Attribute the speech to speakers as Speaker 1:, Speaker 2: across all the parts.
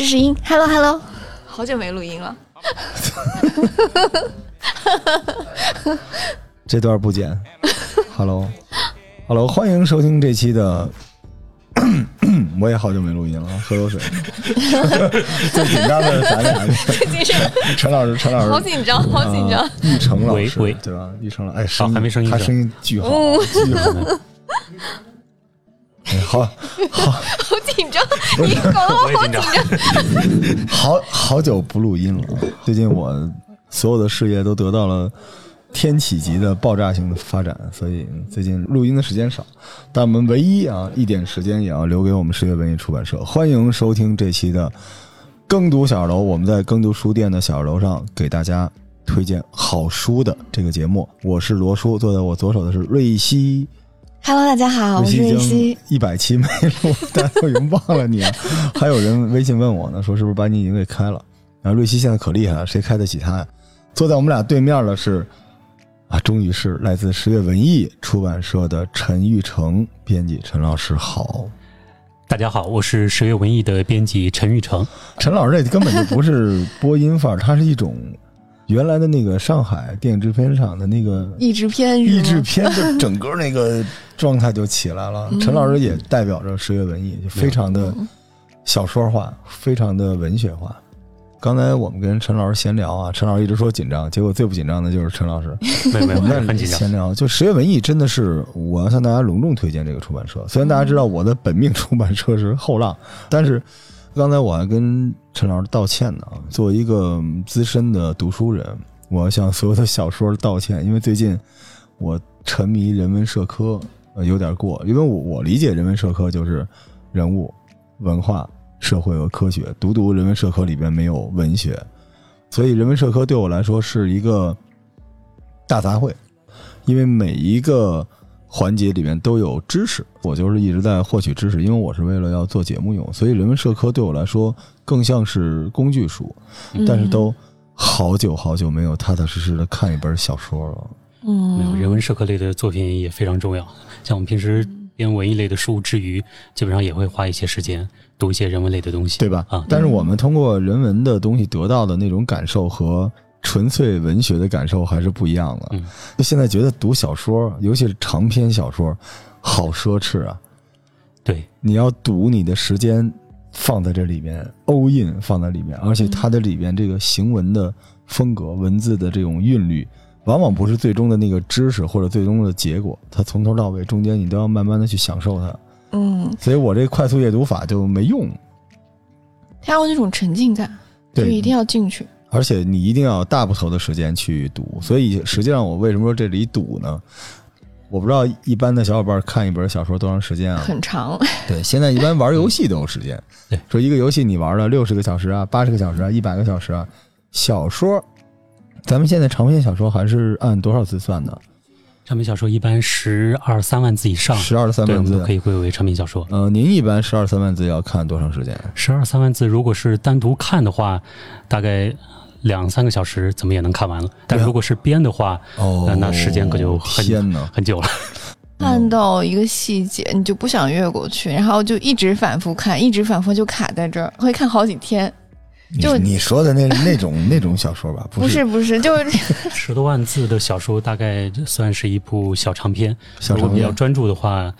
Speaker 1: 试试音，Hello Hello，好久没录音了。
Speaker 2: 这段不剪。Hello，Hello，欢迎收听这期的。我也好久没录音了，喝口水。最紧张的咱俩，陈老师，陈老师，
Speaker 1: 好紧张，好紧张。
Speaker 2: 玉成老师，对吧？玉成老，哎，声
Speaker 3: 还没声音，
Speaker 2: 他声音巨好，巨好。好 好好
Speaker 1: 紧张，你搞得我好紧
Speaker 2: 张。好好久不录音了，最近我所有的事业都得到了天启级的爆炸性的发展，所以最近录音的时间少。但我们唯一啊一点时间也要留给我们十月文艺出版社。欢迎收听这期的耕读小楼，我们在耕读书店的小楼上给大家推荐好书的这个节目。我是罗叔，坐在我左手的是瑞希。
Speaker 1: Hello，大家好，我是瑞希。
Speaker 2: 一百期没录，大家都已经忘了你了。还有人微信问我呢，说是不是把你已经给开了？然后瑞希现在可厉害了，谁开得起他呀？坐在我们俩对面的是啊，终于是来自十月文艺出版社的陈玉成编辑，陈老师好。
Speaker 3: 大家好，我是十月文艺的编辑陈玉成。
Speaker 2: 陈老师这根本就不是播音范儿，它是一种。原来的那个上海电影制片厂的那个
Speaker 1: 译制片，
Speaker 2: 译制片的整个那个状态就起来了。陈老师也代表着十月文艺，就非常的小说化，非常的文学化。刚才我们跟陈老师闲聊啊，陈老师一直说紧张，结果最不紧张的就是陈老师。
Speaker 3: 没 有没有，
Speaker 2: 很紧张。闲聊就十月文艺真的是我要向大家隆重推荐这个出版社。虽然大家知道我的本命出版社是后浪，但是。刚才我还跟陈老师道歉呢。作为一个资深的读书人，我要向所有的小说道歉，因为最近我沉迷人文社科，呃，有点过。因为我我理解人文社科就是人物、文化、社会和科学，独独人文社科里边没有文学，所以人文社科对我来说是一个大杂烩，因为每一个。环节里面都有知识，我就是一直在获取知识，因为我是为了要做节目用，所以人文社科对我来说更像是工具书。但是都好久好久没有踏踏实实的看一本小说了。
Speaker 1: 嗯，
Speaker 3: 没有人文社科类的作品也非常重要。像我们平时编文艺类的书之余，基本上也会花一些时间读一些人文类的东西，
Speaker 2: 对吧？
Speaker 3: 啊，
Speaker 2: 但是我们通过人文的东西得到的那种感受和。纯粹文学的感受还是不一样的。
Speaker 3: 嗯，
Speaker 2: 就现在觉得读小说，尤其是长篇小说，好奢侈啊。
Speaker 3: 对，
Speaker 2: 你要读，你的时间放在这里面，all in 放在里面，而且它的里边这个行文的风格、文字的这种韵律，往往不是最终的那个知识或者最终的结果，它从头到尾中间你都要慢慢的去享受它。
Speaker 1: 嗯，
Speaker 2: 所以我这快速阅读法就没用。
Speaker 1: 它要那种沉浸感，就一定要进去。
Speaker 2: 而且你一定要大部头的时间去读，所以实际上我为什么说这里赌呢？我不知道一般的小伙伴看一本小说多长时间啊？
Speaker 1: 很长。
Speaker 2: 对，现在一般玩游戏都有时间。
Speaker 3: 对，
Speaker 2: 说一个游戏你玩了六十个小时啊，八十个小时啊，一百个小时啊。小说，咱们现在长篇小说还是按多少字算的？
Speaker 3: 长篇小说一般十二三万字以上，
Speaker 2: 十二三万字
Speaker 3: 可以归为长篇小说。
Speaker 2: 呃，您一般十二三万字要看多长时间？
Speaker 3: 十二三万字，如果是单独看的话，大概两三个小时怎么也能看完了。但如果是编的话，
Speaker 2: 哦，
Speaker 3: 那时间可就很很久了。
Speaker 1: 看到一个细节，你就不想越过去，然后就一直反复看，一直反复就卡在这儿，会看好几天。就
Speaker 2: 你说的那那种那种小说吧，
Speaker 1: 不是不是，就是
Speaker 3: 十多万字的小说，大概算是一部小长篇。
Speaker 2: 小长篇
Speaker 3: 比较专注的话，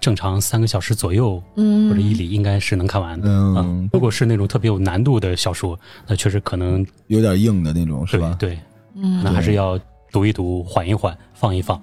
Speaker 3: 正常三个小时左右，
Speaker 1: 嗯，
Speaker 3: 或者一里应该是能看完的。
Speaker 2: 嗯，
Speaker 3: 如果是那种特别有难度的小说，那确实可能
Speaker 2: 有点硬的那种，是吧？
Speaker 3: 对，
Speaker 1: 嗯，
Speaker 3: 那还是要读一读，缓一缓，放一放。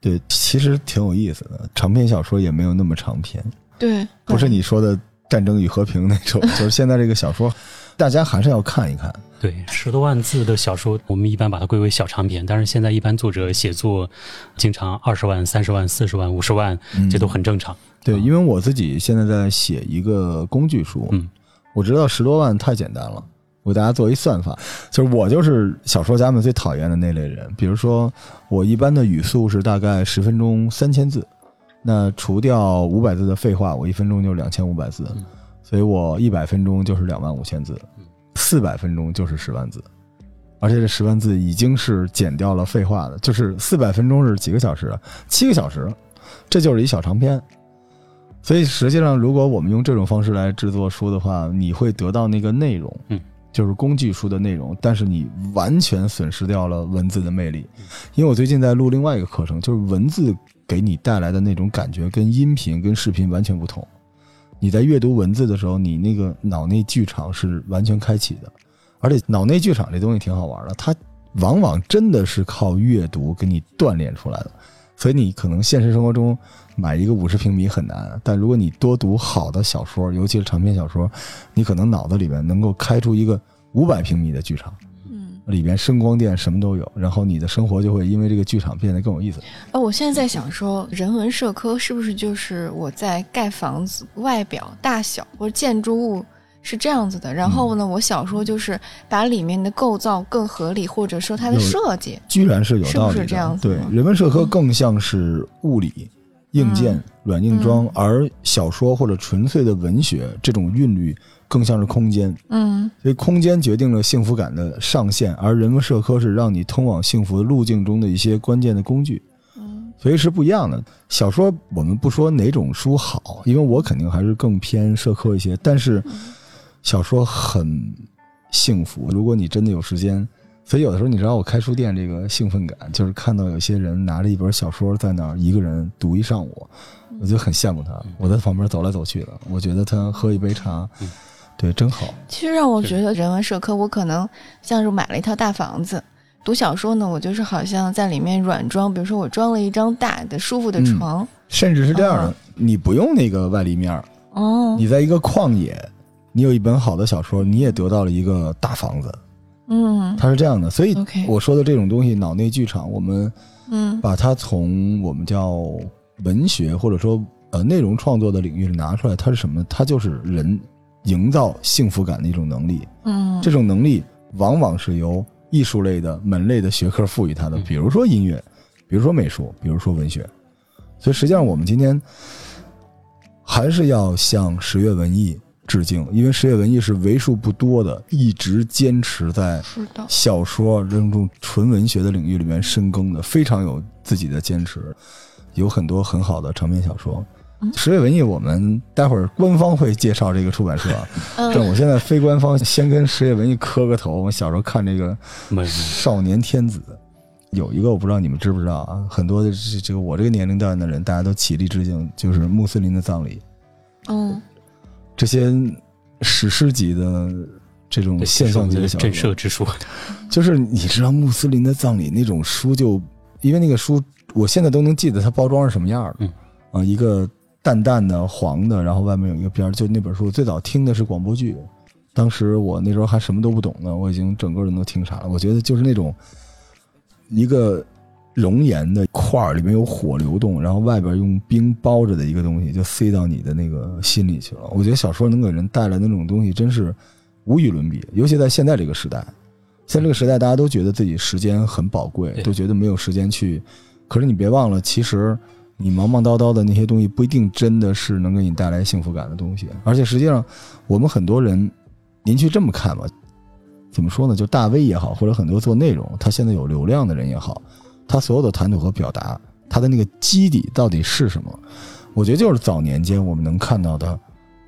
Speaker 2: 对，其实挺有意思的。长篇小说也没有那么长篇，
Speaker 1: 对，
Speaker 2: 不是你说的《战争与和平》那种，就是现在这个小说。大家还是要看一看。
Speaker 3: 对，十多万字的小说，我们一般把它归为小长篇。但是现在一般作者写作，经常二十万、三十万、四十万、五十万，这都很正常。
Speaker 2: 对，因为我自己现在在写一个工具书，
Speaker 3: 嗯，
Speaker 2: 我知道十多万太简单了，我给大家做一算法，就是我就是小说家们最讨厌的那类人。比如说，我一般的语速是大概十分钟三千字，那除掉五百字的废话，我一分钟就两千五百字。所以我一百分钟就是两万五千字，四百分钟就是十万字，而且这十万字已经是减掉了废话的，就是四百分钟是几个小时？七个小时，这就是一小长篇。所以实际上，如果我们用这种方式来制作书的话，你会得到那个内容，
Speaker 3: 嗯，
Speaker 2: 就是工具书的内容，但是你完全损失掉了文字的魅力。因为我最近在录另外一个课程，就是文字给你带来的那种感觉，跟音频、跟视频完全不同。你在阅读文字的时候，你那个脑内剧场是完全开启的，而且脑内剧场这东西挺好玩的，它往往真的是靠阅读给你锻炼出来的。所以你可能现实生活中买一个五十平米很难，但如果你多读好的小说，尤其是长篇小说，你可能脑子里面能够开出一个五百平米的剧场，里边声光电什么都有，然后你的生活就会因为这个剧场变得更有意思。
Speaker 1: 呃，我现在在想说，人文社科是不是就是我在盖房子外表大小或者建筑物是这样子的，然后呢，我小说就是把里面的构造更合理，或者说它的设计，
Speaker 2: 居然是有道理的。
Speaker 1: 是不是这样子
Speaker 2: 对，人文社科更像是物理、硬件、
Speaker 1: 嗯
Speaker 2: 软硬装，
Speaker 1: 嗯
Speaker 2: 而小说或者纯粹的文学这种韵律更像是空间。
Speaker 1: 嗯
Speaker 2: 所以空间决定了幸福感的上限，而人文社科是让你通往幸福的路径中的一些关键的工具，
Speaker 1: 嗯
Speaker 2: 所以是不一样的。小说我们不说哪种书好，因为我肯定还是更偏社科一些，但是小说很幸福。如果你真的有时间，所以有的时候你知道我开书店这个兴奋感，就是看到有些人拿着一本小说在那儿一个人读一上午，我就很羡慕他。我在旁边走来走去的，我觉得他喝一杯茶，对，真好。
Speaker 1: 其实让我觉得人文社科，我可能像是买了一套大房子。读小说呢，我就是好像在里面软装，比如说我装了一张大的舒服的床，
Speaker 2: 甚至是这样的，
Speaker 1: 啊
Speaker 2: 你不用那个外立面儿，
Speaker 1: 哦，
Speaker 2: 你在一个旷野，你有一本好的小说，你也得到了一个大房子。
Speaker 1: 嗯
Speaker 2: 它是这样的，所以我说的这种东西，脑内剧场，我们
Speaker 1: 嗯
Speaker 2: 把它从我们叫文学或者说呃内容创作的领域里拿出来，它是什么？它就是人营造幸福感的一种能力。
Speaker 1: 嗯，
Speaker 2: 这种能力往往是由艺术类的门类的学科赋予它的，
Speaker 3: 嗯
Speaker 2: 比如说音乐，比如说美术，比如说文学。所以实际上，我们今天还是要向十月文艺致敬，因为十月文艺是为数不多的一直坚持在，小说这种纯文学的领域里面深耕的，非常有自己的坚持，有很多很好的长篇小说
Speaker 1: 嗯。
Speaker 2: 十月文艺，我们待会儿官方会介绍这个出版社啊。但
Speaker 1: 嗯
Speaker 2: 我现在非官方先跟十月文艺磕个头。我小时候看这个《少年天子》，有一个我不知道你们知不知道啊？很多的这这个我这个年龄段的人，大家都起立致敬，就是穆斯林的葬礼，
Speaker 1: 嗯
Speaker 2: 这些史诗级的这种现象级的小说。
Speaker 3: 震慑之书，
Speaker 2: 就是你知道穆斯林的葬礼那种书就，因为那个书我现在都能记得它包装是什么样的，
Speaker 3: 嗯。
Speaker 2: 啊，一个淡淡的黄的，然后外面有一个边儿，就那本书最早听的是广播剧，当时我那时候还什么都不懂呢，我已经整个人都听傻了。我觉得就是那种一个熔岩的块儿，里面有火流动，然后外边用冰包着的一个东西，就塞到你的那个心里去了。我觉得小说能给人带来的那种东西，真是无与伦比，尤其在现在这个时代。现在这个时代，大家都觉得自己时间很宝贵，都觉得没有时间去。可是你别忘了，其实你忙忙叨叨的那些东西，不一定真的是能给你带来幸福感的东西。而且实际上，我们很多人，您去这么看吧，怎么说呢？就大 V 也好，或者很多做内容，他现在有流量的人也好，他所有的谈吐和表达，他的那个基底到底是什么？我觉得就是早年间我们能看到的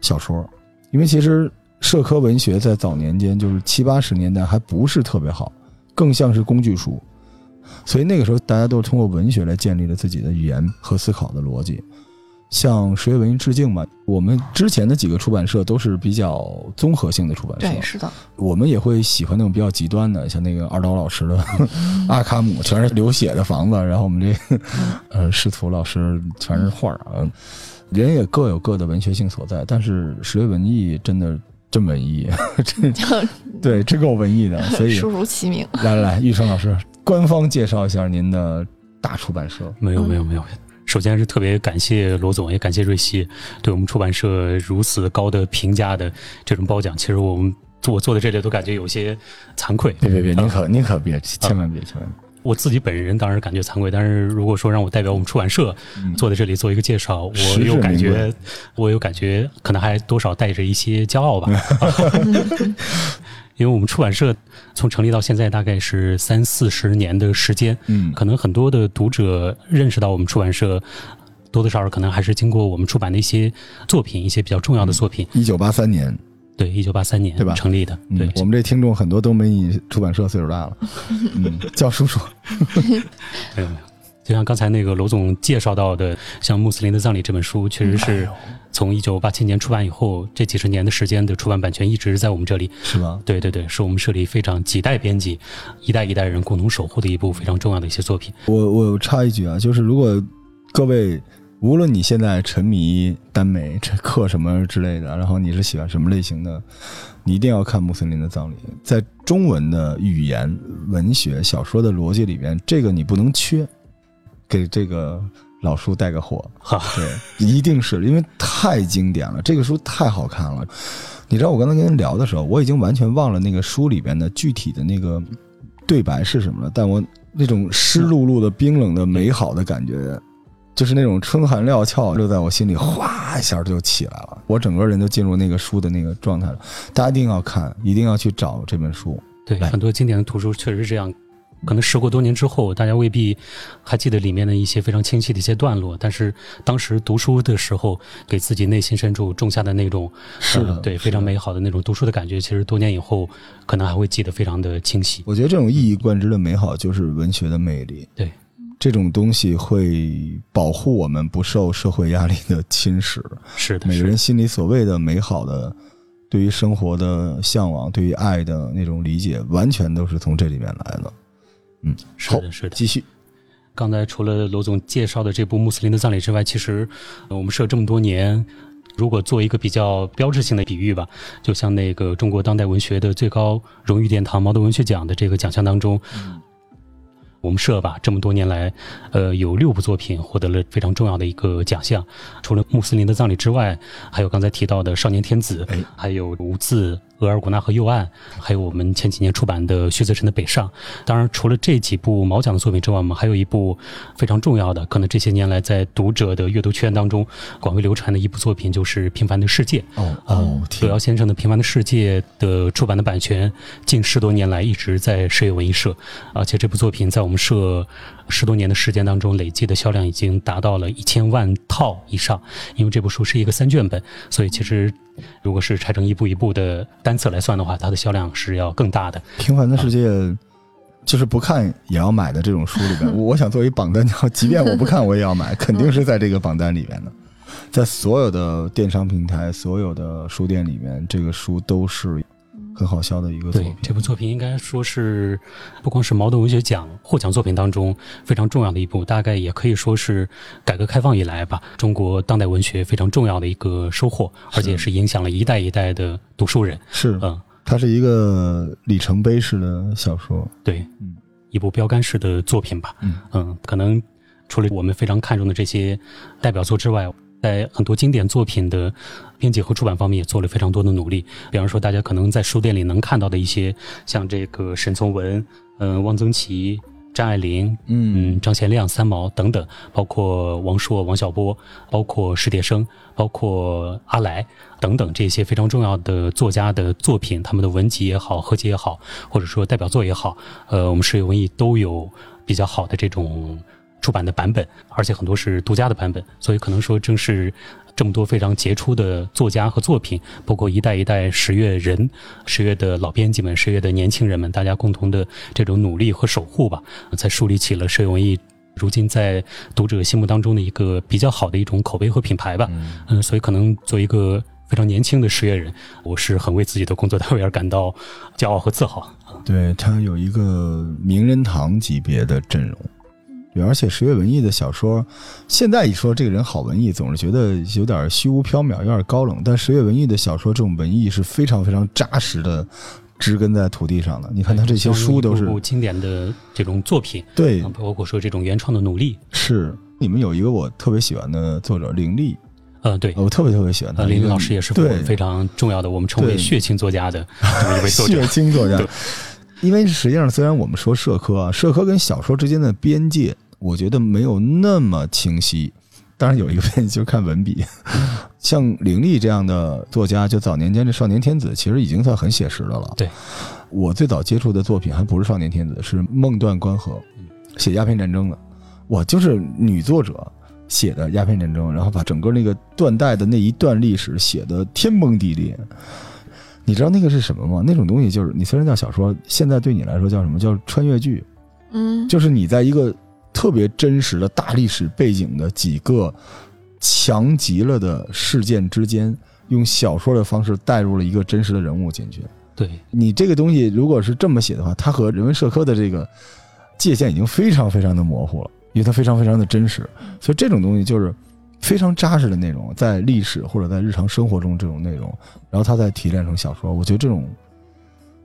Speaker 2: 小说，因为其实社科文学在早年间就是七八十年代还不是特别好，更像是工具书，所以那个时候大家都是通过文学来建立了自己的语言和思考的逻辑。向十月文艺致敬嘛，我们之前的几个出版社都是比较综合性的出版社，
Speaker 1: 对，是的，
Speaker 2: 我们也会喜欢那种比较极端的，像那个二刀老师的 《阿卡姆》，全是流血的房子，然后我们这 呃师徒老师全是画儿啊，人也各有各的文学性所在，但是十月文艺真的真文艺，真对真够文艺的，所以
Speaker 1: 书如其名。
Speaker 2: 来来来，玉成老师官方介绍一下您的大出版社。
Speaker 3: 没有没有没有。首先是特别感谢罗总，也感谢瑞希对我们出版社如此高的评价的这种褒奖。其实我们做做的这里都感觉有些惭愧。
Speaker 2: 别别别，您可您可别，千万别千万别。
Speaker 3: 我自己本人当然感觉惭愧，但是如果说让我代表我们出版社
Speaker 2: 嗯
Speaker 3: 坐在这里做一个介绍，我
Speaker 2: 实至
Speaker 3: 有感觉，我有感觉，可能还多少带着一些骄傲吧。因为我们出版社从成立到现在大概是三四十年的时间，
Speaker 2: 嗯。
Speaker 3: 可能很多的读者认识到我们出版社，多多少少可能还是经过我们出版的一些作品，一些比较重要的作品。
Speaker 2: 一九八三年，
Speaker 3: 对，一九八三年
Speaker 2: 对吧？
Speaker 3: 成立的，对。
Speaker 2: 嗯，，我们这听众很多都没你出版社岁数大了，嗯，叫叔叔，
Speaker 3: 没有没有。就像刚才那个罗总介绍到的，像《穆斯林的葬礼》这本书，确实是从一九八七年出版以后，这几十年的时间的出版版权一直在我们这里。
Speaker 2: 是吗？
Speaker 3: 对对对，是我们社里非常几代编辑、一代一代人共同守护的一部非常重要的一些作品。
Speaker 2: 我我插一句啊，就是如果各位无论你现在沉迷耽美、这课什么之类的，然后你是喜欢什么类型的，你一定要看穆斯林的葬礼。在中文的语言、文学、小说的逻辑里边，这个你不能缺。给这个老书带个火，
Speaker 3: 哈，
Speaker 2: 对，一定是因为太经典了，这个书太好看了。你知道我刚才跟您聊的时候，我已经完全忘了那个书里边的具体的那个对白是什么了，但我那种湿漉漉的、冰冷的、美好的感觉，就是那种春寒料峭，就在我心里哗一下就起来了，我整个人就进入那个书的那个状态了。大家一定要看，一定要去找这本书。
Speaker 3: 对，很多经典的图书确实是这样。可能时过多年之后，大家未必还记得里面的一些非常清晰的一些段落，但是当时读书的时候，给自己内心深处种下的那种
Speaker 2: 是的
Speaker 3: 呃对，非常美好的那种读书的感觉，其实多年以后可能还会记得非常的清晰。
Speaker 2: 我觉得这种一以贯之的美好就是文学的魅力。
Speaker 3: 对，
Speaker 2: 这种东西会保护我们不受社会压力的侵蚀。
Speaker 3: 是的，
Speaker 2: 每个人，心里所谓的美好的，对于生活的向往，对于爱的那种理解，完全都是从这里面来的。嗯，
Speaker 3: 是的，是的。
Speaker 2: 继续。
Speaker 3: 刚才除了罗总介绍的这部《穆斯林的葬礼》之外，其实呃我们社这么多年，如果做一个比较标志性的比喻吧，就像那个中国当代文学的最高荣誉殿堂毛泽文学奖的这个奖项当中，我们社吧这么多年来，呃，有六部作品获得了非常重要的一个奖项。除了《穆斯林的葬礼》之外，还有刚才提到的《少年天子》，
Speaker 2: 哎
Speaker 3: 还有《无字》《额尔古纳河右岸》，还有我们前几年出版的薛泽辰的《北上》。当然，除了这几部毛奖的作品之外，我们还有一部非常重要的，可能这些年来在读者的阅读圈当中广为流传的一部作品，就是《平凡的世界》。
Speaker 2: 哦
Speaker 3: 呃
Speaker 2: 哦，
Speaker 3: 葛
Speaker 2: 天
Speaker 3: 瑶先生的《平凡的世界》的出版的版权，近十多年来一直在社业文艺社，而且这部作品在我们社十多年的时间当中，累计的销量已经达到了一千万套以上。因为这部书是一个三卷本，所以其实如果是拆成一步一步的单册来算的话，它的销量是要更大的。
Speaker 2: 平凡的世界。就是不看也要买的这种书里边，我我想作为榜单，即便我不看我也要买，肯定是在这个榜单里面的。在所有的电商平台、所有的书店里面，这个书都是很好笑的一个作
Speaker 3: 对
Speaker 2: 品。
Speaker 3: 这部作品，应该说是不光是茅盾文学奖获奖作品当中非常重要的一部，大概也可以说是改革开放以来吧，中国当代文学非常重要的一个收获，而且是影响了一代一代的读书人。
Speaker 2: 是，
Speaker 3: 嗯，
Speaker 2: 它是一个里程碑式的小说。
Speaker 3: 对，
Speaker 2: 嗯
Speaker 3: 一部标杆式的作品吧。
Speaker 2: 嗯
Speaker 3: 嗯，可能除了我们非常看重的这些代表作之外，在很多经典作品的编辑和出版方面也做了非常多的努力。比方说，大家可能在书店里能看到的一些，像这个沈从文、嗯、汪曾祺、张爱玲、嗯，张贤亮、三毛等等，包括王朔、王小波，包括史铁生，包括阿来等等这些非常重要的作家的作品，他们的文集也好，合集也好，或者说代表作也好，呃，我们世界文艺都有比较好的这种出版的版本，而且很多是独家的版本，所以可能说正是。这么多非常杰出的作家和作品，包括一代一代十月人、十月的老编辑们、十月的年轻人们，大家共同的这种努力和守护吧，才树立起了十月文艺如今在读者心目当中的一个比较好的一种口碑和品牌吧。嗯，所以可能作为一个非常年轻的十月人，我是很为自己的工作单位而感到骄傲和自豪。
Speaker 2: 对，他有一个名人堂级别的阵容。对，而且十月文艺的小说，现在一说这个人好文艺，总是觉得有点虚无缥缈，有点高冷。但十月文艺的小说，这种文艺是非常非常扎实的，植根在土地上的。你看他这些书都是
Speaker 3: 经典的这种作品，
Speaker 2: 对
Speaker 3: 啊，包括说这种原创的努力。
Speaker 2: 是。你们有一个我特别喜欢的作者凌厉，
Speaker 3: 呃，对，
Speaker 2: 我特别特别喜欢他。
Speaker 3: 呃，林立老师也是非常重要的，我们称为血亲作家的这么一位作者
Speaker 2: 血。清作家
Speaker 3: 对。
Speaker 2: 因为实际上，虽然我们说社科啊，社科跟小说之间的边界，我觉得没有那么清晰。当然有一个问题就是看文笔，像凌厉这样的作家，就早年间这《少年天子》其实已经算很写实的了。
Speaker 3: 对，
Speaker 2: 我最早接触的作品还不是《少年天子》，是《梦断关河》，写鸦片战争的。哇，就是女作者写的鸦片战争，然后把整个那个断代的那一段历史写的天崩地裂。你知道那个是什么吗？那种东西就是你虽然叫小说，现在对你来说叫什么？叫穿越剧。
Speaker 1: 嗯，
Speaker 2: 就是你在一个特别真实的大历史背景的几个强极了的事件之间，用小说的方式带入了一个真实的人物进去。
Speaker 3: 对
Speaker 2: 你这个东西如果是这么写的话，它和人文社科的这个界限已经非常非常的模糊了，因为它非常非常的真实。所以这种东西就是非常扎实的内容，在历史或者在日常生活中这种内容，然后他再提炼成小说，我觉得这种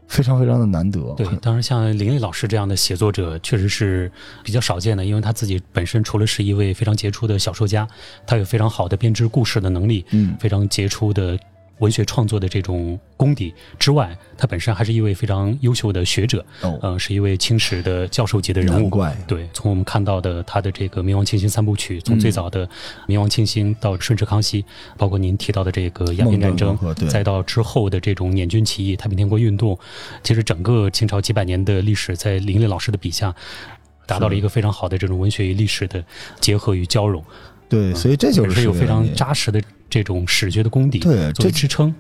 Speaker 2: 非常非常的难得。
Speaker 3: 对，当然像林立老师这样的写作者确实是比较少见的，因为他自己本身除了是一位非常杰出的小说家，他有非常好的编织故事的能力，
Speaker 2: 嗯，
Speaker 3: 非常杰出的文学创作的这种功底之外，他本身还是一位非常优秀的学者，
Speaker 2: 哦，
Speaker 3: 呃，是一位清史的教授级的人物。
Speaker 2: 怪。
Speaker 3: 对，从我们看到的他的这个《明王清兴三部曲》，从最早的明王清兴到顺治康熙，包括您提到的这个鸦片战争再到之后的这种捻军起义、太平天国运动，其实整个清朝几百年的历史，在林立老师的笔下，达到了一个非常好的这种文学与历史的结合与交融，
Speaker 2: 对，所以这就是
Speaker 3: 有非常扎实的这种史学的功底
Speaker 2: 对这
Speaker 3: 作为支撑。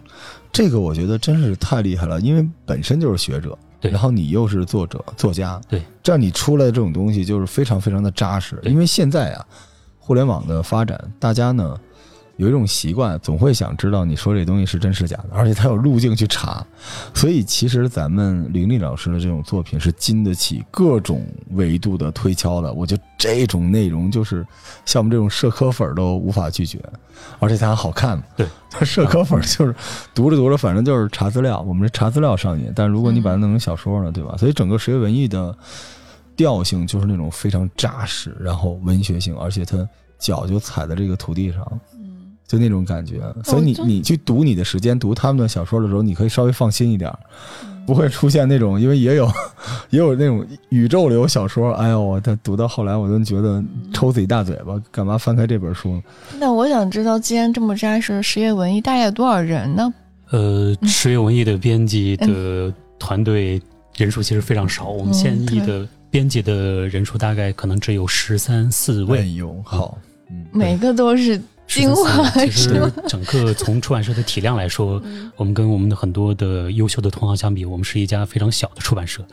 Speaker 2: 这个我觉得真是太厉害了，因为本身就是学者，
Speaker 3: 对
Speaker 2: 然后你又是作者、作家，
Speaker 3: 对，
Speaker 2: 这样你出来的这种东西就是非常非常的扎实。因为现在啊，互联网的发展，大家呢有一种习惯，总会想知道你说这东西是真是假的，而且它有路径去查。所以其实咱们林立老师的这种作品是经得起各种维度的推敲的。我觉得这种内容就是像我们这种社科粉儿都无法拒绝，而且它还好看嘛。
Speaker 3: 对，
Speaker 2: 社科粉儿就是读着读着，反正就是查资料，我们是查资料上瘾。但如果你把它弄成小说呢，对吧？所以整个十月文艺的调性就是那种非常扎实，然后文学性，而且它脚就踩在这个土地上。
Speaker 1: 嗯，
Speaker 2: 就那种感觉。所以你你去读你的时间，读他们的小说的时候，你可以稍微放心一点，不会出现那种，因为也有 也有那种宇宙流小说。哎呦，我他读到后来，我都觉得抽自己大嘴巴，干嘛翻开这本书？
Speaker 1: 那我想知道，既然这么扎实，实业文艺大概有多少人呢？
Speaker 3: 呃，十月文艺的编辑的团队人数其实非常少，我们现役的编辑的人数大概可能只有十三四
Speaker 2: 哎
Speaker 3: 位。
Speaker 2: 呦，好，嗯，
Speaker 1: 每个都是精华
Speaker 3: 其
Speaker 1: 是
Speaker 3: 实整个从出版社的体量来说，我们跟我们的很多的优秀的同行相比，我们是一家非常小的出版社。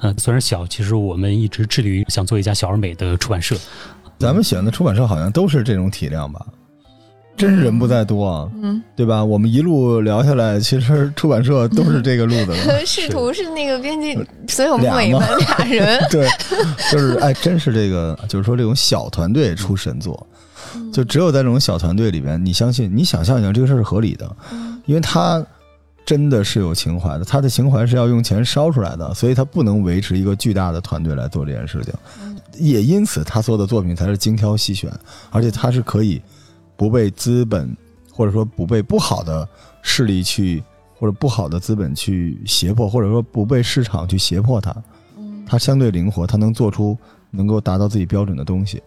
Speaker 3: 呃，虽然小，其实我们一直致力于想做一家小而美的出版社。
Speaker 2: 咱们选的出版社好像都是这种体量吧？真是人不在多啊，
Speaker 1: 嗯，
Speaker 2: 对吧？我们一路聊下来，其实出版社都是这个路子的。
Speaker 1: 试图是那个编辑，所以我们
Speaker 2: 俩吗
Speaker 1: 委婉俩人。
Speaker 2: 对，就是哎，真是这个，就是说这种小团队出神作，
Speaker 1: 嗯
Speaker 2: 就只有在这种小团队里边，你相信，你想象一下，这个事儿是合理的，
Speaker 1: 嗯。
Speaker 2: 因为他真的是有情怀的，他的情怀是要用钱烧出来的，所以他不能维持一个巨大的团队来做这件事情，
Speaker 1: 嗯。
Speaker 2: 也因此他做的作品才是精挑细选，而且他是可以不被资本或者说不被不好的势力去或者不好的资本去胁迫，或者说不被市场去胁迫他，
Speaker 1: 嗯。
Speaker 2: 它相对灵活，他能做出能够达到自己标准的东西。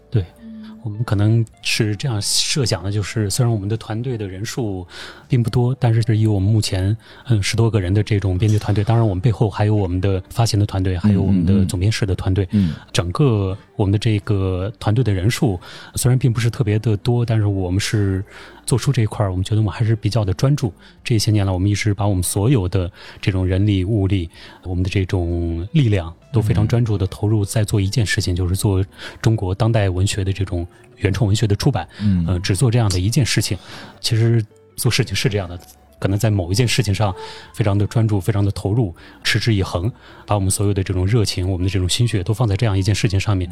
Speaker 3: 我们可能是这样设想的，就是虽然我们的团队的人数并不多，但是是以我们目前嗯十多个人的这种编辑团队，当然我们背后还有我们的发行的团队，还有我们的总编室的团队，
Speaker 2: 嗯，
Speaker 3: 整个我们的这个团队的人数虽然并不是特别的多，但是我们是做书这一块儿，我们觉得我们还是比较的专注。这些年来，我们一直把我们所有的这种人力物力，我们的这种力量都非常专注的投入在做一件事情，就是做中国当代文学的这种原创文学的出版。
Speaker 2: 嗯
Speaker 3: 呃，只做这样的一件事情。其实做事情是这样的，可能在某一件事情上非常的专注，非常的投入，持之以恒，把我们所有的这种热情，我们的这种心血都放在这样一件事情上面，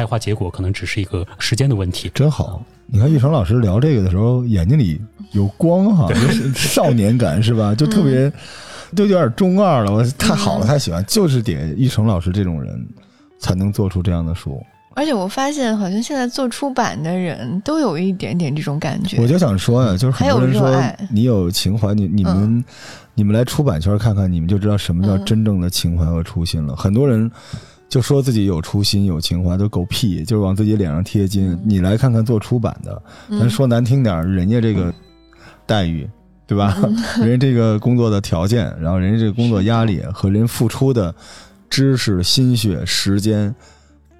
Speaker 3: 开花结果可能只是一个时间的问题。
Speaker 2: 真好。你看玉成老师聊这个的时候，眼睛里有光哈，就是少年感是吧？就特别，就有点中二了。我太好了，太喜欢，就是得玉成老师这种人才能做出这样的书。
Speaker 1: 而且我发现，好像现在做出版的人都有一点点这种感觉。
Speaker 2: 我就想说呀，就是很多人说你有情怀，你你们、你们来出版圈看看，你们就知道什么叫
Speaker 1: 嗯
Speaker 2: 真正的情怀和初心了。很多人就说自己有初心、有情怀，都狗屁，就是往自己脸上贴金。你来看看做出版的，咱
Speaker 1: 嗯
Speaker 2: 说难听点，人家这个待遇，对吧？
Speaker 1: 嗯
Speaker 2: 人家这个工作的条件，然后人家这个工作压力和人付出的知识、心血、时间，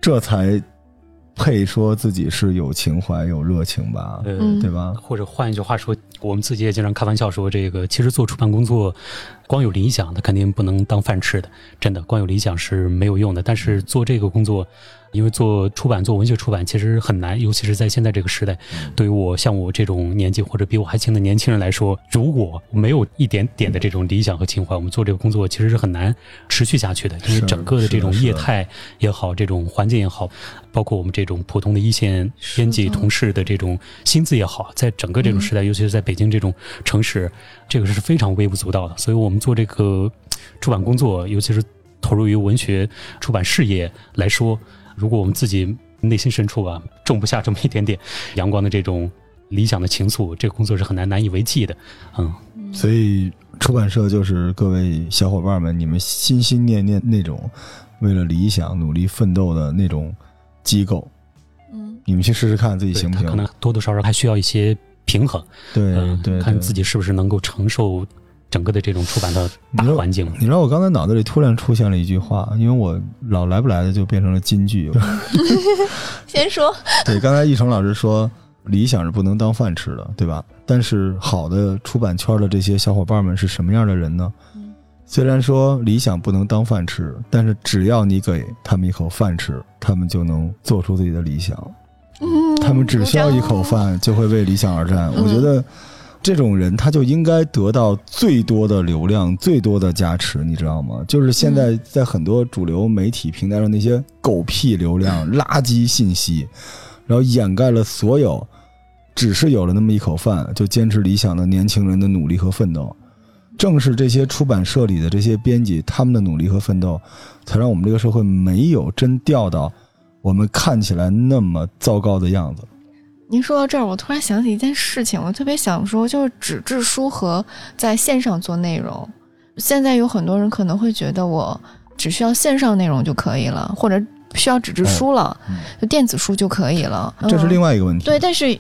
Speaker 2: 这才配说自己是有情怀、有热情吧，
Speaker 3: 呃，
Speaker 1: 嗯
Speaker 2: 对吧？
Speaker 3: 或者换一句话说，我们自己也经常开玩笑说，这个其实做出版工作，光有理想，那肯定不能当饭吃的，真的，光有理想是没有用的。但是做这个工作，因为做出版、做文学出版其实很难，尤其是在现在这个时代，对于我像我这种年纪或者比我还轻的年轻人来说，如果没有一点点的这种理想和情怀，我们做这个工作其实是很难持续下去的，因为
Speaker 2: 是
Speaker 3: 整个的这种业态也好，这种环境也好，包括我们这种普通的一线编辑同事的这种薪资也好，在整个这种时代，尤其是在北京这种城市，这个是非常微不足道的。所以我们做这个出版工作，尤其是投入于文学出版事业来说，如果我们自己内心深处啊种不下这么一点点阳光的这种理想的情愫，这个工作是很难难以为继的。嗯，
Speaker 2: 所以出版社就是各位小伙伴们，你们心心念念那种为了理想努力奋斗的那种机构，
Speaker 1: 嗯
Speaker 2: 你们去试试看自己行不行？
Speaker 3: 可能多多少少还需要一些平衡，
Speaker 2: 对对
Speaker 3: 看自己是不是能够承受整个的这种出版的大环境。
Speaker 2: 你知道我刚才脑子里突然出现了一句话，因为我老来不来的就变成了金句。
Speaker 1: 先说，
Speaker 2: 对，刚才易成老师说理想是不能当饭吃的，对吧？但是好的出版圈的这些小伙伴们是什么样的人呢？
Speaker 1: 嗯
Speaker 2: 虽然说理想不能当饭吃，但是只要你给他们一口饭吃，他们就能做出自己的理想。
Speaker 1: 嗯，
Speaker 2: 他们只需要一口饭，就会为理想而战。我觉得这种人他就应该得到最多的流量、最多的加持，你知道吗？就是现在在很多主流媒体平台上那些狗屁流量、垃圾信息，然后掩盖了所有只是有了那么一口饭就坚持理想的年轻人的努力和奋斗。正是这些出版社里的这些编辑，他们的努力和奋斗，才让我们这个社会没有真掉到我们看起来那么糟糕的样子。
Speaker 1: 您说到这儿，我突然想起一件事情，我特别想说，就是纸质书和在线上做内容。现在有很多人可能会觉得，我只需要线上内容就可以了，或者不需要纸质书了，
Speaker 2: 嗯
Speaker 1: 就电子书就可以了。
Speaker 2: 这是另
Speaker 1: 外、
Speaker 2: 一个问题。
Speaker 1: 对，但是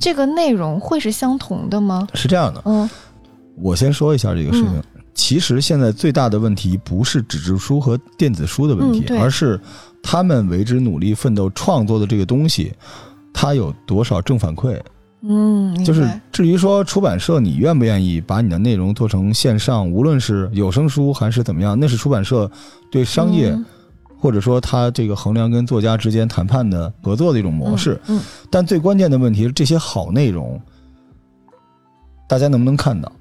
Speaker 1: 这个内容会是相同的吗？
Speaker 2: 是这样的，
Speaker 1: 嗯
Speaker 2: 我先说一下这个事情。
Speaker 1: 嗯
Speaker 2: 其实现在最大的问题不是纸质书和电子书的问题，
Speaker 1: 嗯
Speaker 2: 而是他们为之努力奋斗创作的这个东西，它有多少正反馈？
Speaker 1: 嗯，
Speaker 2: 就是至于说出版社你愿不愿意把你的内容做成线上，无论是有声书还是怎么样，那是出版社对商业、
Speaker 1: 嗯
Speaker 2: 或者说他这个衡量跟作家之间谈判的合作的一种模式。
Speaker 1: 嗯，
Speaker 2: 但最关键的问题是，这些好内容，大家能不能看到？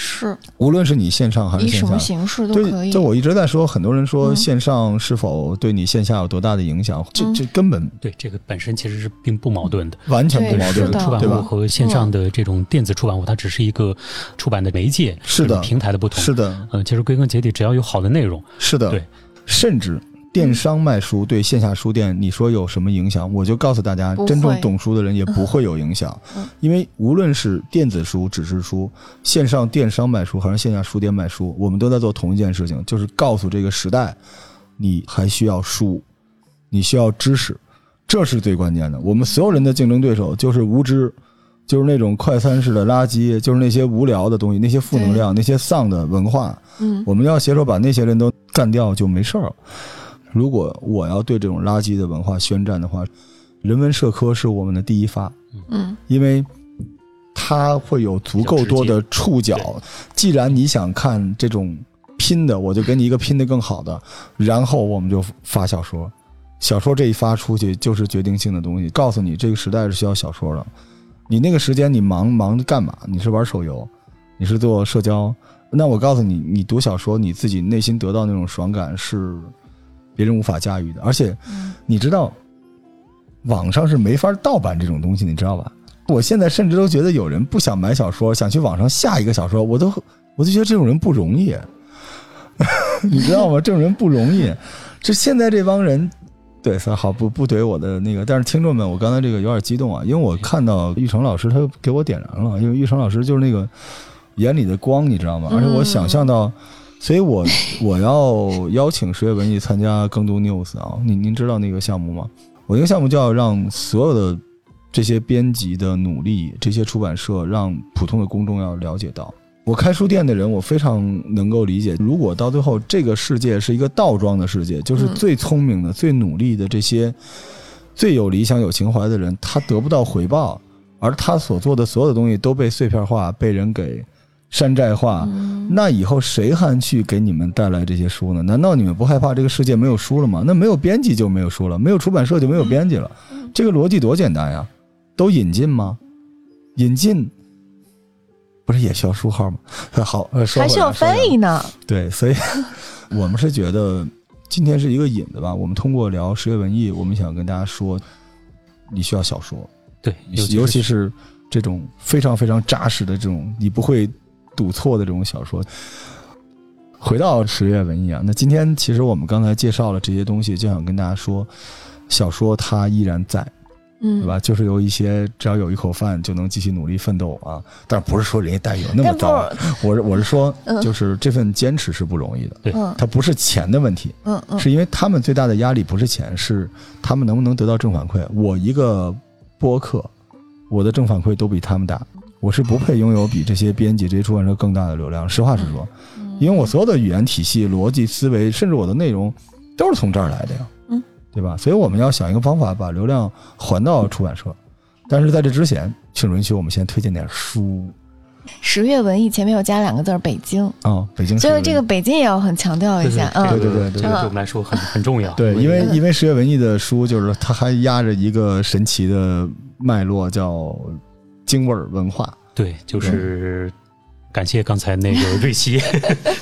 Speaker 1: 是
Speaker 2: 无论是你线上还是线下
Speaker 1: 以什么，形式都可
Speaker 2: 对，
Speaker 1: 以。
Speaker 2: 就我一直在说，很多人说
Speaker 1: 嗯
Speaker 2: 线上是否对你线下有多大的影响，这
Speaker 1: 嗯
Speaker 2: 这根本
Speaker 3: 对这个本身其实是并不矛盾的。
Speaker 2: 完全不矛盾
Speaker 1: 是的，
Speaker 3: 出版？物和线上的这种电子出版物，它只是一个出版的媒介，
Speaker 2: 是的
Speaker 3: 平台的不同。
Speaker 2: 是的，
Speaker 3: 呃，其实归根结底，只要有好的内容，
Speaker 2: 是的，
Speaker 3: 对，
Speaker 2: 甚至。电商卖书对线下书店，你说有什么影响？我就告诉大家真正懂书的人也不会有影响
Speaker 1: 嗯，
Speaker 2: 因为无论是电子书、纸质书、线上电商卖书，还是线下书店卖书，我们都在做同一件事情，就是告诉这个时代，你还需要书，你需要知识，这是最关键的。我们所有人的竞争对手就是无知，就是那种快餐式的垃圾，就是那些无聊的东西，那些负能量，那些丧的文化。
Speaker 1: 嗯
Speaker 2: 我们要携手把那些人都干掉，就没事儿了。如果我要对这种垃圾的文化宣战的话，人文社科是我们的第一发，
Speaker 1: 嗯
Speaker 2: 因为它会有足够多的触角。既然你想看这种拼的，我就给你一个拼的更好的，然后我们就发小说。小说这一发出去就是决定性的东西，告诉你这个时代是需要小说的。你那个时间你忙忙着干嘛？你是玩手游，你是做社交？那我告诉你，你读小说，你自己内心得到那种爽感是别人无法驾驭的。而且
Speaker 1: 嗯
Speaker 2: 你知道，网上是没法盗版这种东西，你知道吧？我现在甚至都觉得有人不想买小说，想去网上下一个小说，我都我就觉得这种人不容易，你知道吗？这种人不容易。这现在这帮人，对，算好不不怼我的那个，但是听众们，我刚才这个有点激动啊，因为我看到玉成老师他给我点燃了，因为玉成老师就是那个眼里的光，你知道吗？而且我想象到。所以我 我要邀请十月文艺参加更多 news 啊，您您知道那个项目吗？我那个项目就要让所有的这些编辑的努力，这些出版社让普通的公众要了解到。我开书店的人，我非常能够理解。如果到最后这个世界是一个倒装的世界，就是
Speaker 1: 嗯
Speaker 2: 最聪明的、最努力的这些最有理想、有情怀的人，他得不到回报，而他所做的所有的东西都被碎片化、被人给山寨化。
Speaker 1: 嗯
Speaker 2: 那以后谁还去给你们带来这些书呢？难道你们不害怕这个世界没有书了吗？那没有编辑就没有书了，没有出版社就没有编辑了。这个逻辑多简单呀！都引进吗？引进不是也需要书号吗？好，呃，说
Speaker 1: 还需要翻译呢。
Speaker 2: 对，所以 我们是觉得今天是一个引子吧。我们通过聊十月文艺，我们想跟大家说，你需要小说，
Speaker 3: 对，
Speaker 2: 尤其是这种非常非常扎实的这种，你不会赌错的这种小说。回到十月文艺啊，那今天其实我们刚才介绍了这些东西，就想跟大家说，小说它依然在。
Speaker 1: 嗯，
Speaker 2: 对吧？就是有一些只要有一口饭就能继续努力奋斗啊，但不是说人家待遇有那么糟，我是我是说，就是这份坚持是不容易的。
Speaker 3: 对，
Speaker 2: 它不是钱的问题，
Speaker 1: 嗯嗯，
Speaker 2: 是因为他们最大的压力不是钱，是他们能不能得到正反馈。我一个播客，我的正反馈都比他们大，我是不配拥有比这些编辑、这些出版社更大的流量。实话实说，因为我所有的语言体系、逻辑思维，甚至我的内容，都是从这儿来的呀。嗯对吧？所以我们要想一个方法，把流量还到出版社。但是在这之前，请允许我们先推荐点书。
Speaker 1: 十月文艺前面要加两个字儿“北京”
Speaker 2: 啊，北京。
Speaker 1: 所以这个北京也要很强调一下。
Speaker 2: 对对对对，
Speaker 3: 这个对我们来说很很重要。
Speaker 2: 对，因为因为十月文艺的书就是它还压着一个神奇的脉络，叫京味儿文化。
Speaker 3: 对，就是感谢刚才那个 瑞希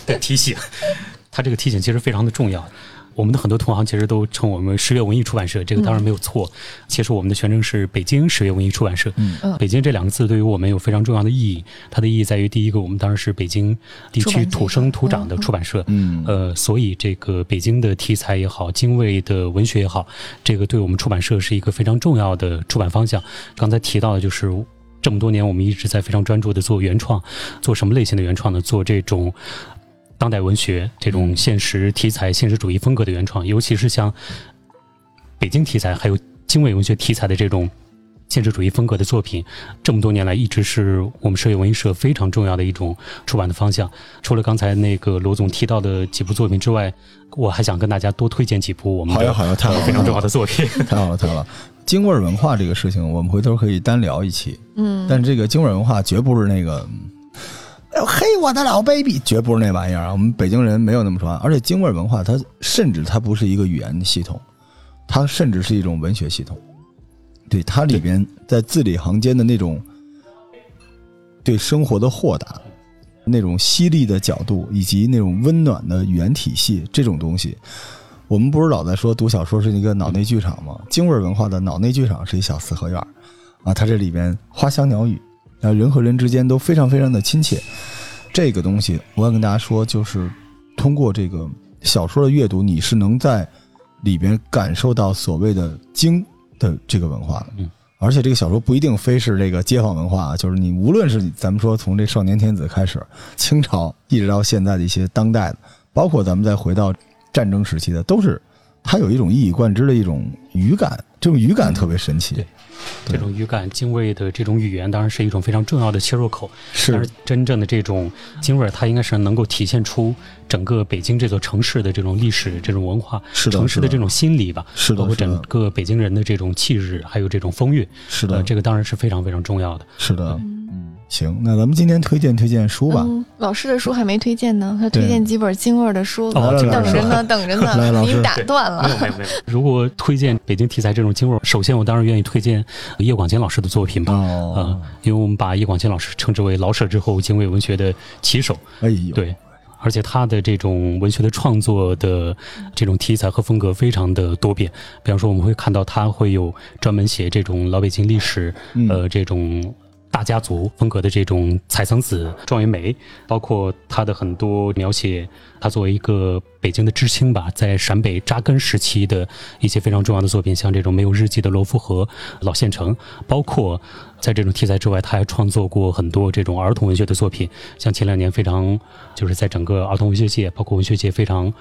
Speaker 3: 的提醒，他这个提醒其实非常的重要。我们的很多同行其实都称我们十月文艺出版社，这个当然没有错。其实我们的全称是北京十月文艺出版社。
Speaker 2: 嗯，
Speaker 3: 北京这两个字对于我们有非常重要的意义。它的意义在于，第一个，我们当然是北京地区土生土长的出版社。
Speaker 2: 嗯，
Speaker 3: 呃，所以这个北京的题材也好，京味的文学也好，这个对我们出版社是一个非常重要的出版方向。刚才提到的就是这么多年，我们一直在非常专注的做原创，做什么类型的原创呢？做这种。当代文学这种现实题材、现实主义风格的原创，尤其是像北京题材还有京味文学题材的这种现实主义风格的作品，这么多年来一直是我们社业文艺社非常重要的一种出版的方向。除了刚才那个罗总提到的几部作品之外，我还想跟大家多推荐几部我们
Speaker 2: 的好呀，太好了
Speaker 3: 非常重要的作品。
Speaker 2: 太好了，太好了！京味文化这个事情，我们回头可以单聊一期。
Speaker 1: 嗯，
Speaker 2: 但是这个京味文化绝不是那个。嘿，我的老 baby，绝不是那玩意儿啊！我们北京人没有那么说。而且京味文化，它甚至它不是一个语言系统，它甚至是一种文学系统。对它里边在字里行间的那种对生活的豁达、那种犀利的角度，以及那种温暖的语言体系，这种东西，我们不是老在说读小说是一个脑内剧场吗？京味文化的脑内剧场是一小四合院啊，它这里边花香鸟语。啊，人和人之间都非常非常的亲切。这个东西，我要跟大家说，就是通过这个小说的阅读，你是能在里边感受到所谓的京的这个文化的。
Speaker 3: 嗯，
Speaker 2: 而且这个小说不一定非是这个街坊文化啊，就是你无论是咱们说从这少年天子开始，清朝一直到现在的一些当代的，包括咱们再回到战争时期的，都是它有一种一以贯之的一种语感，这种语感特别神奇。
Speaker 3: 对。这种语感、京味的这种语言，当然是一种非常重要的切入口。
Speaker 2: 是，
Speaker 3: 但是真正的这种京味，它应该是能够体现出整个北京这座城市的这种历史、这种文化、城市的这种心理吧。
Speaker 2: 是的，
Speaker 3: 包括整个北京人的这种气质，还有这种风韵。
Speaker 2: 是的，
Speaker 3: 这个当然是非常非常重要的。
Speaker 2: 是的。行，那咱们今天推荐推荐书吧。
Speaker 1: 嗯，老师的书还没推荐呢，他推荐几本京味的书，
Speaker 2: 等
Speaker 1: 着呢，等着呢。你打断了。
Speaker 3: 没有没有没有。如果推荐北京题材这种京味，首先我当然愿意推荐叶广坚老师的作品吧。
Speaker 2: 哦。
Speaker 3: 因为我们把叶广坚老师称之为老舍之后京味文学的旗手。
Speaker 2: 哎呦。
Speaker 3: 对，而且他的这种文学的创作的这种题材和风格非常的多变。比方说，我们会看到他会有专门写这种老北京历史，呃，这种。大家族风格的这种采桑子、状元梅，包括他的很多描写，他作为一个北京的知青吧，在陕北扎根时期的一些非常重要的作品，像这种没有日记的罗浮河、老县城，包括在这种题材之外，他还创作过很多这种儿童文学的作品，像前两年非常就是在整个儿童文学界，包括文学界非常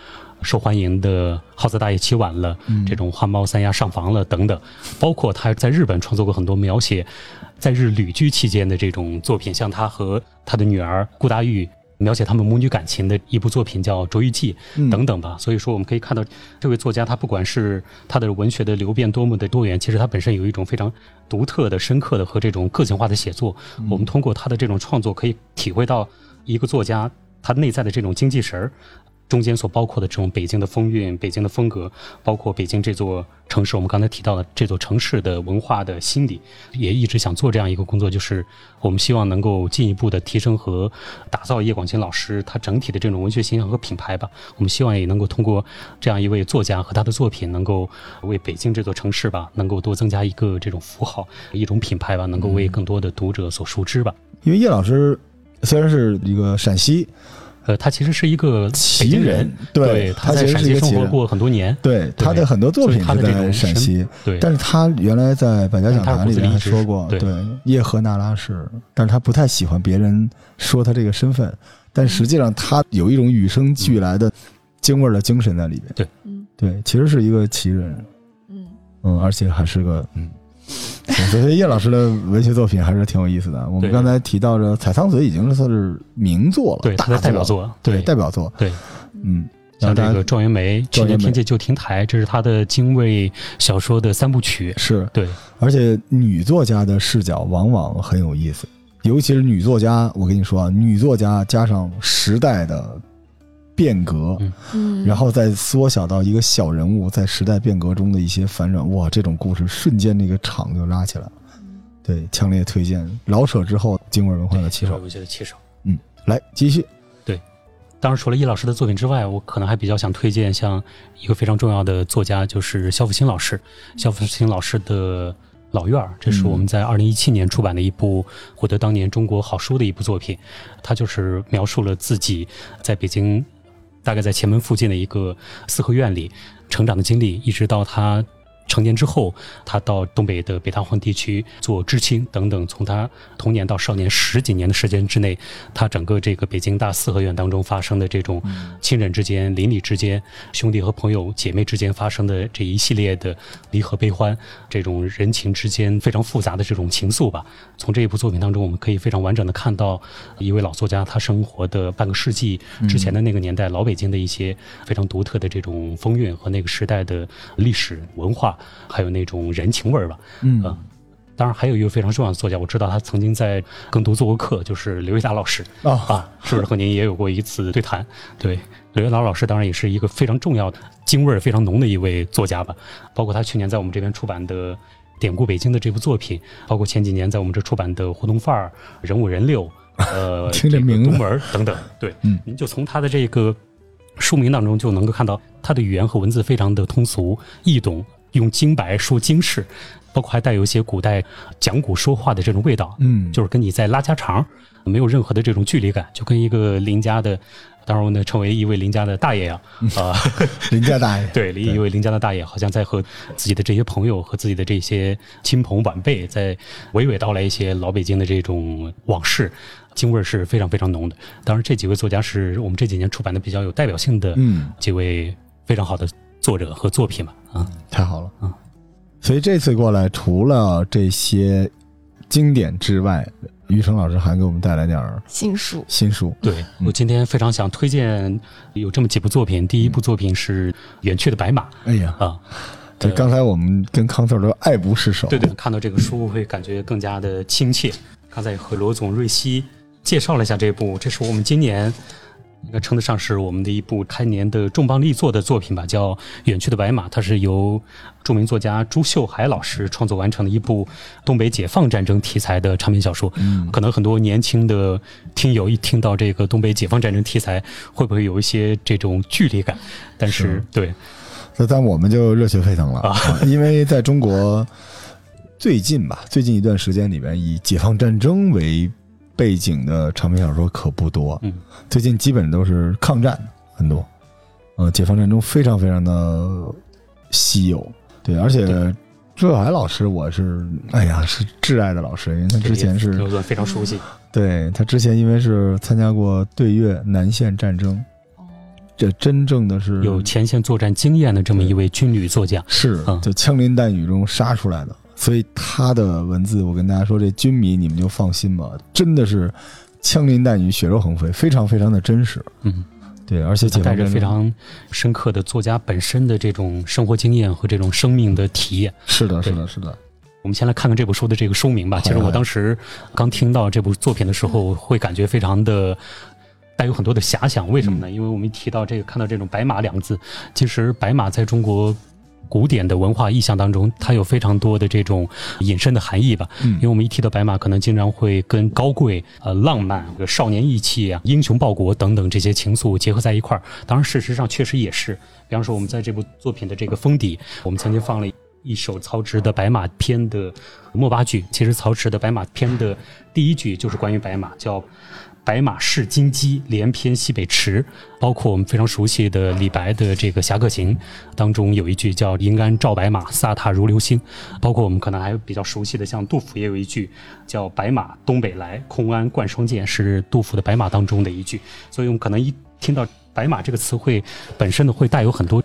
Speaker 3: 受欢迎的《耗子大爷起晚了》，这种《花猫三丫上房了》等等，包括他在日本创作过很多描写。在日旅居期间的这种作品，像他和他的女儿顾大玉描写他们母女感情的一部作品，叫《卓玉记》
Speaker 2: 嗯
Speaker 3: 等等吧。所以说，我们可以看到这位作家，他不管是他的文学的流变多么的多元，其实他本身有一种非常独特的、深刻的和这种个性化的写作。我们通过他的这种创作，可以体会到一个作家他内在的这种精气神儿。中间所包括的这种北京的风韵、北京的风格，包括北京这座城市，我们刚才提到的这座城市的文化的心理，也一直想做这样一个工作，就是我们希望能够进一步的提升和打造叶广菁老师他整体的这种文学形象和品牌吧。我们希望也能够通过这样一位作家和他的作品，能够为北京这座城市吧，能够多增加一个这种符号、一种品牌吧，能够为更多的读者所熟知吧。
Speaker 2: 因为叶老师虽然是一个陕西
Speaker 3: 呃，他其实是一个
Speaker 2: 奇
Speaker 3: 人，
Speaker 2: 对
Speaker 3: 他在
Speaker 2: 其实
Speaker 3: 陕西生活
Speaker 2: 是一个奇人。
Speaker 3: 过很多年，
Speaker 2: 对他的很多作品是在陕西，
Speaker 3: 对，
Speaker 2: 但是他原来在百家讲坛里面还说过，对叶赫那拉氏，但是他不太喜欢别人说他这个身份，但实际上他有一种与生俱来的京味儿的精神在里边。
Speaker 1: 嗯
Speaker 2: 对，其实是一个奇人，
Speaker 1: 嗯
Speaker 2: 嗯，而且还是个嗯。对 所以叶老师的文学作品还是挺有意思的。我们刚才提到的《采桑子》已经算是名作了，
Speaker 3: 对他的
Speaker 2: 大
Speaker 3: 代表作，
Speaker 2: 对代表作，
Speaker 3: 对，
Speaker 2: 嗯，
Speaker 3: 像这个《状元梅》《去年天界旧亭台》，这是他的精卫小说的三部曲。
Speaker 2: 是
Speaker 3: 对，
Speaker 2: 而且女作家的视角往往很有意思，尤其是女作家。我跟你说啊，女作家加上时代的变革，然后再缩小到一个小人物在时代变革中的一些反转，哇，这种故事瞬间那个场就拉起来了。对，强烈推荐。老舍之后，京味文化的旗手。
Speaker 3: 我觉得旗手。
Speaker 2: 嗯，来继续。
Speaker 3: 对当然，除了易老师的作品之外，我可能还比较想推荐像一个非常重要的作家，就是肖复兴老师。肖复兴老师的《老院儿》，这是我们在二零一七年出版的一部获得当年中国好书的一部作品。他就是描述了自己在北京，大概在前门附近的一个四合院里成长的经历，一直到他。成年之后，他到东北的北大荒地区做知青等等，从他童年到少年十几年的时间之内，他整个这个北京大四合院当中发生的这种亲人之间、邻里之间、兄弟和朋友、姐妹之间发生的这一系列的离合悲欢，这种人情之间非常复杂的这种情愫吧。从这一部作品当中，我们可以非常完整的看到一位老作家他生活的半个世纪之前的那个年代，老北京的一些非常独特的这种风韵和那个时代的历史文化，还有那种人情味儿吧。
Speaker 2: 嗯
Speaker 3: 啊当然，还有一个非常重要的作家，我知道他曾经在更多做过客，就是刘一达老师。
Speaker 2: 啊，
Speaker 3: 啊，是不是和您也有过一次对谈？对，刘一达老师当然也是一个非常重要的京味儿非常浓的一位作家吧。包括他去年在我们这边出版的《典故北京》的这部作品，包括前几年在我们这出版的《胡同范儿》《人五人六》呃，这个
Speaker 2: 听这名
Speaker 3: 门儿等等。对，
Speaker 2: 嗯
Speaker 3: 您就从他的这个书名当中就能够看到他的语言和文字非常的通俗易懂，用京白说京事，包括还带有一些古代讲古说话的这种味道。
Speaker 2: 嗯，
Speaker 3: 就是跟你在拉家常，没有任何的这种距离感，就跟一个邻家的，当然我呢称为一位邻家的大爷呀、啊，
Speaker 2: 邻家大爷。
Speaker 3: 对，一位邻家的大爷，好像在和自己的这些朋友和自己的这些亲朋晚辈，在娓娓道来一些老北京的这种往事，京味儿是非常非常浓的。当然，这几位作家是我们这几年出版的比较有代表性的
Speaker 2: 嗯，
Speaker 3: 几位非常好的作者和作品吧。啊，
Speaker 2: 太好了。
Speaker 3: 啊，
Speaker 2: 所以这次过来，除了这些经典之外，于成老师还给我们带来点儿
Speaker 1: 新书，
Speaker 2: 新书。
Speaker 3: 对我今天非常想推荐有这么几部作品，第一部作品是《远去的白马》
Speaker 2: 哎呀，
Speaker 3: 啊。
Speaker 2: 对，
Speaker 3: 呃
Speaker 2: 刚才我们跟康特都爱不释手。
Speaker 3: 对对，看到这个书会感觉更加的亲切。刚才和罗总、瑞希介绍了一下这部，这是我们今年应该称得上是我们的一部开年的重磅力作的作品吧，叫《远去的白马》，它是由著名作家朱秀海老师创作完成的一部东北解放战争题材的长篇小说。
Speaker 2: 嗯，
Speaker 3: 可能很多年轻的听友一听到这个东北解放战争题材，会不会有一些这种距离感？但是
Speaker 2: 是。
Speaker 3: 对，
Speaker 2: 那但我们就热血沸腾了，啊、因为在中国最近吧，最近一段时间里边，以解放战争为背景的长篇小说可不多。
Speaker 3: 嗯，
Speaker 2: 最近基本都是抗战很多，呃，解放战争非常非常的稀有。对，而且
Speaker 3: 对。
Speaker 2: 朱晓海老师，我是哎呀是挚爱的老师，因为他之前是
Speaker 3: 非常熟悉。
Speaker 2: 对他之前因为是参加过对越南线战争，
Speaker 1: 哦，
Speaker 2: 这真正的是
Speaker 3: 有前线作战经验的这么一位军旅作家，
Speaker 2: 是
Speaker 3: 嗯。
Speaker 2: 就枪林弹雨中杀出来的，所以他的文字，我跟大家说，这军迷你们就放心吧，真的是枪林弹雨、血肉横飞，非常非常的真实。
Speaker 3: 嗯，
Speaker 2: 对，而且
Speaker 3: 带着非常深刻的作家本身的这种生活经验和这种生命的体验。
Speaker 2: 是的，是的，是的，
Speaker 3: 我们先来看看这部书的这个书名吧。其实我当时刚听到这部作品的时候，会感觉非常的带有很多的遐想。为什么呢？因为我们一提到这个，看到这种白马两个字，其实白马在中国。古典的文化意象当中，它有非常多的这种隐身的含义吧。
Speaker 2: 嗯
Speaker 3: 因为我们一提到白马，可能经常会跟高贵、呃浪漫、少年意气啊、英雄报国等等这些情愫结合在一块儿。当然，事实上确实也是。比方说，我们在这部作品的这个封底，我们曾经放了一首曹植的《白马篇》的莫八句。其实曹植的《白马篇》的第一句就是关于白马，叫“白马是金鸡，连翩西北驰”。包括我们非常熟悉的李白的这个《侠客行》当中有一句叫“银鞍照白马，飒沓如流星”。包括我们可能还比较熟悉的，像杜甫也有一句叫“白马东北来，空安贯双剑”，是杜甫的《白马》当中的一句。所以我们可能一听到“白马”这个词汇，本身呢会带有很多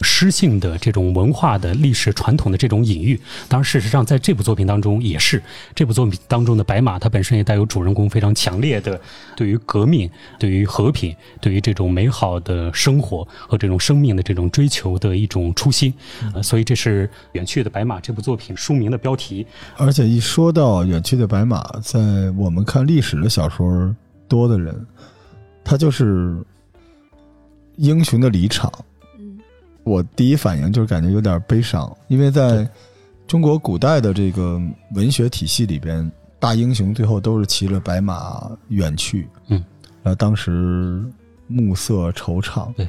Speaker 3: 诗性的这种文化的历史传统的这种隐喻。当然，事实上在这部作品当中也是，这部作品当中的白马，它本身也带有主人公非常强烈的对于革命、对于和平、对于这种美好的生活和这种生命的这种追求的一种初心。呃，所以这是《远去的白马》这部作品书名的标题。
Speaker 2: 而且一说到远去的白马，在我们看历史的小说多的人，他就是英雄的离场。
Speaker 1: 嗯
Speaker 2: 我第一反应就是感觉有点悲伤，因为在中国古代的这个文学体系里边，大英雄最后都是骑着白马远去。
Speaker 3: 嗯，
Speaker 2: 然后当时暮色惆怅，
Speaker 3: 对，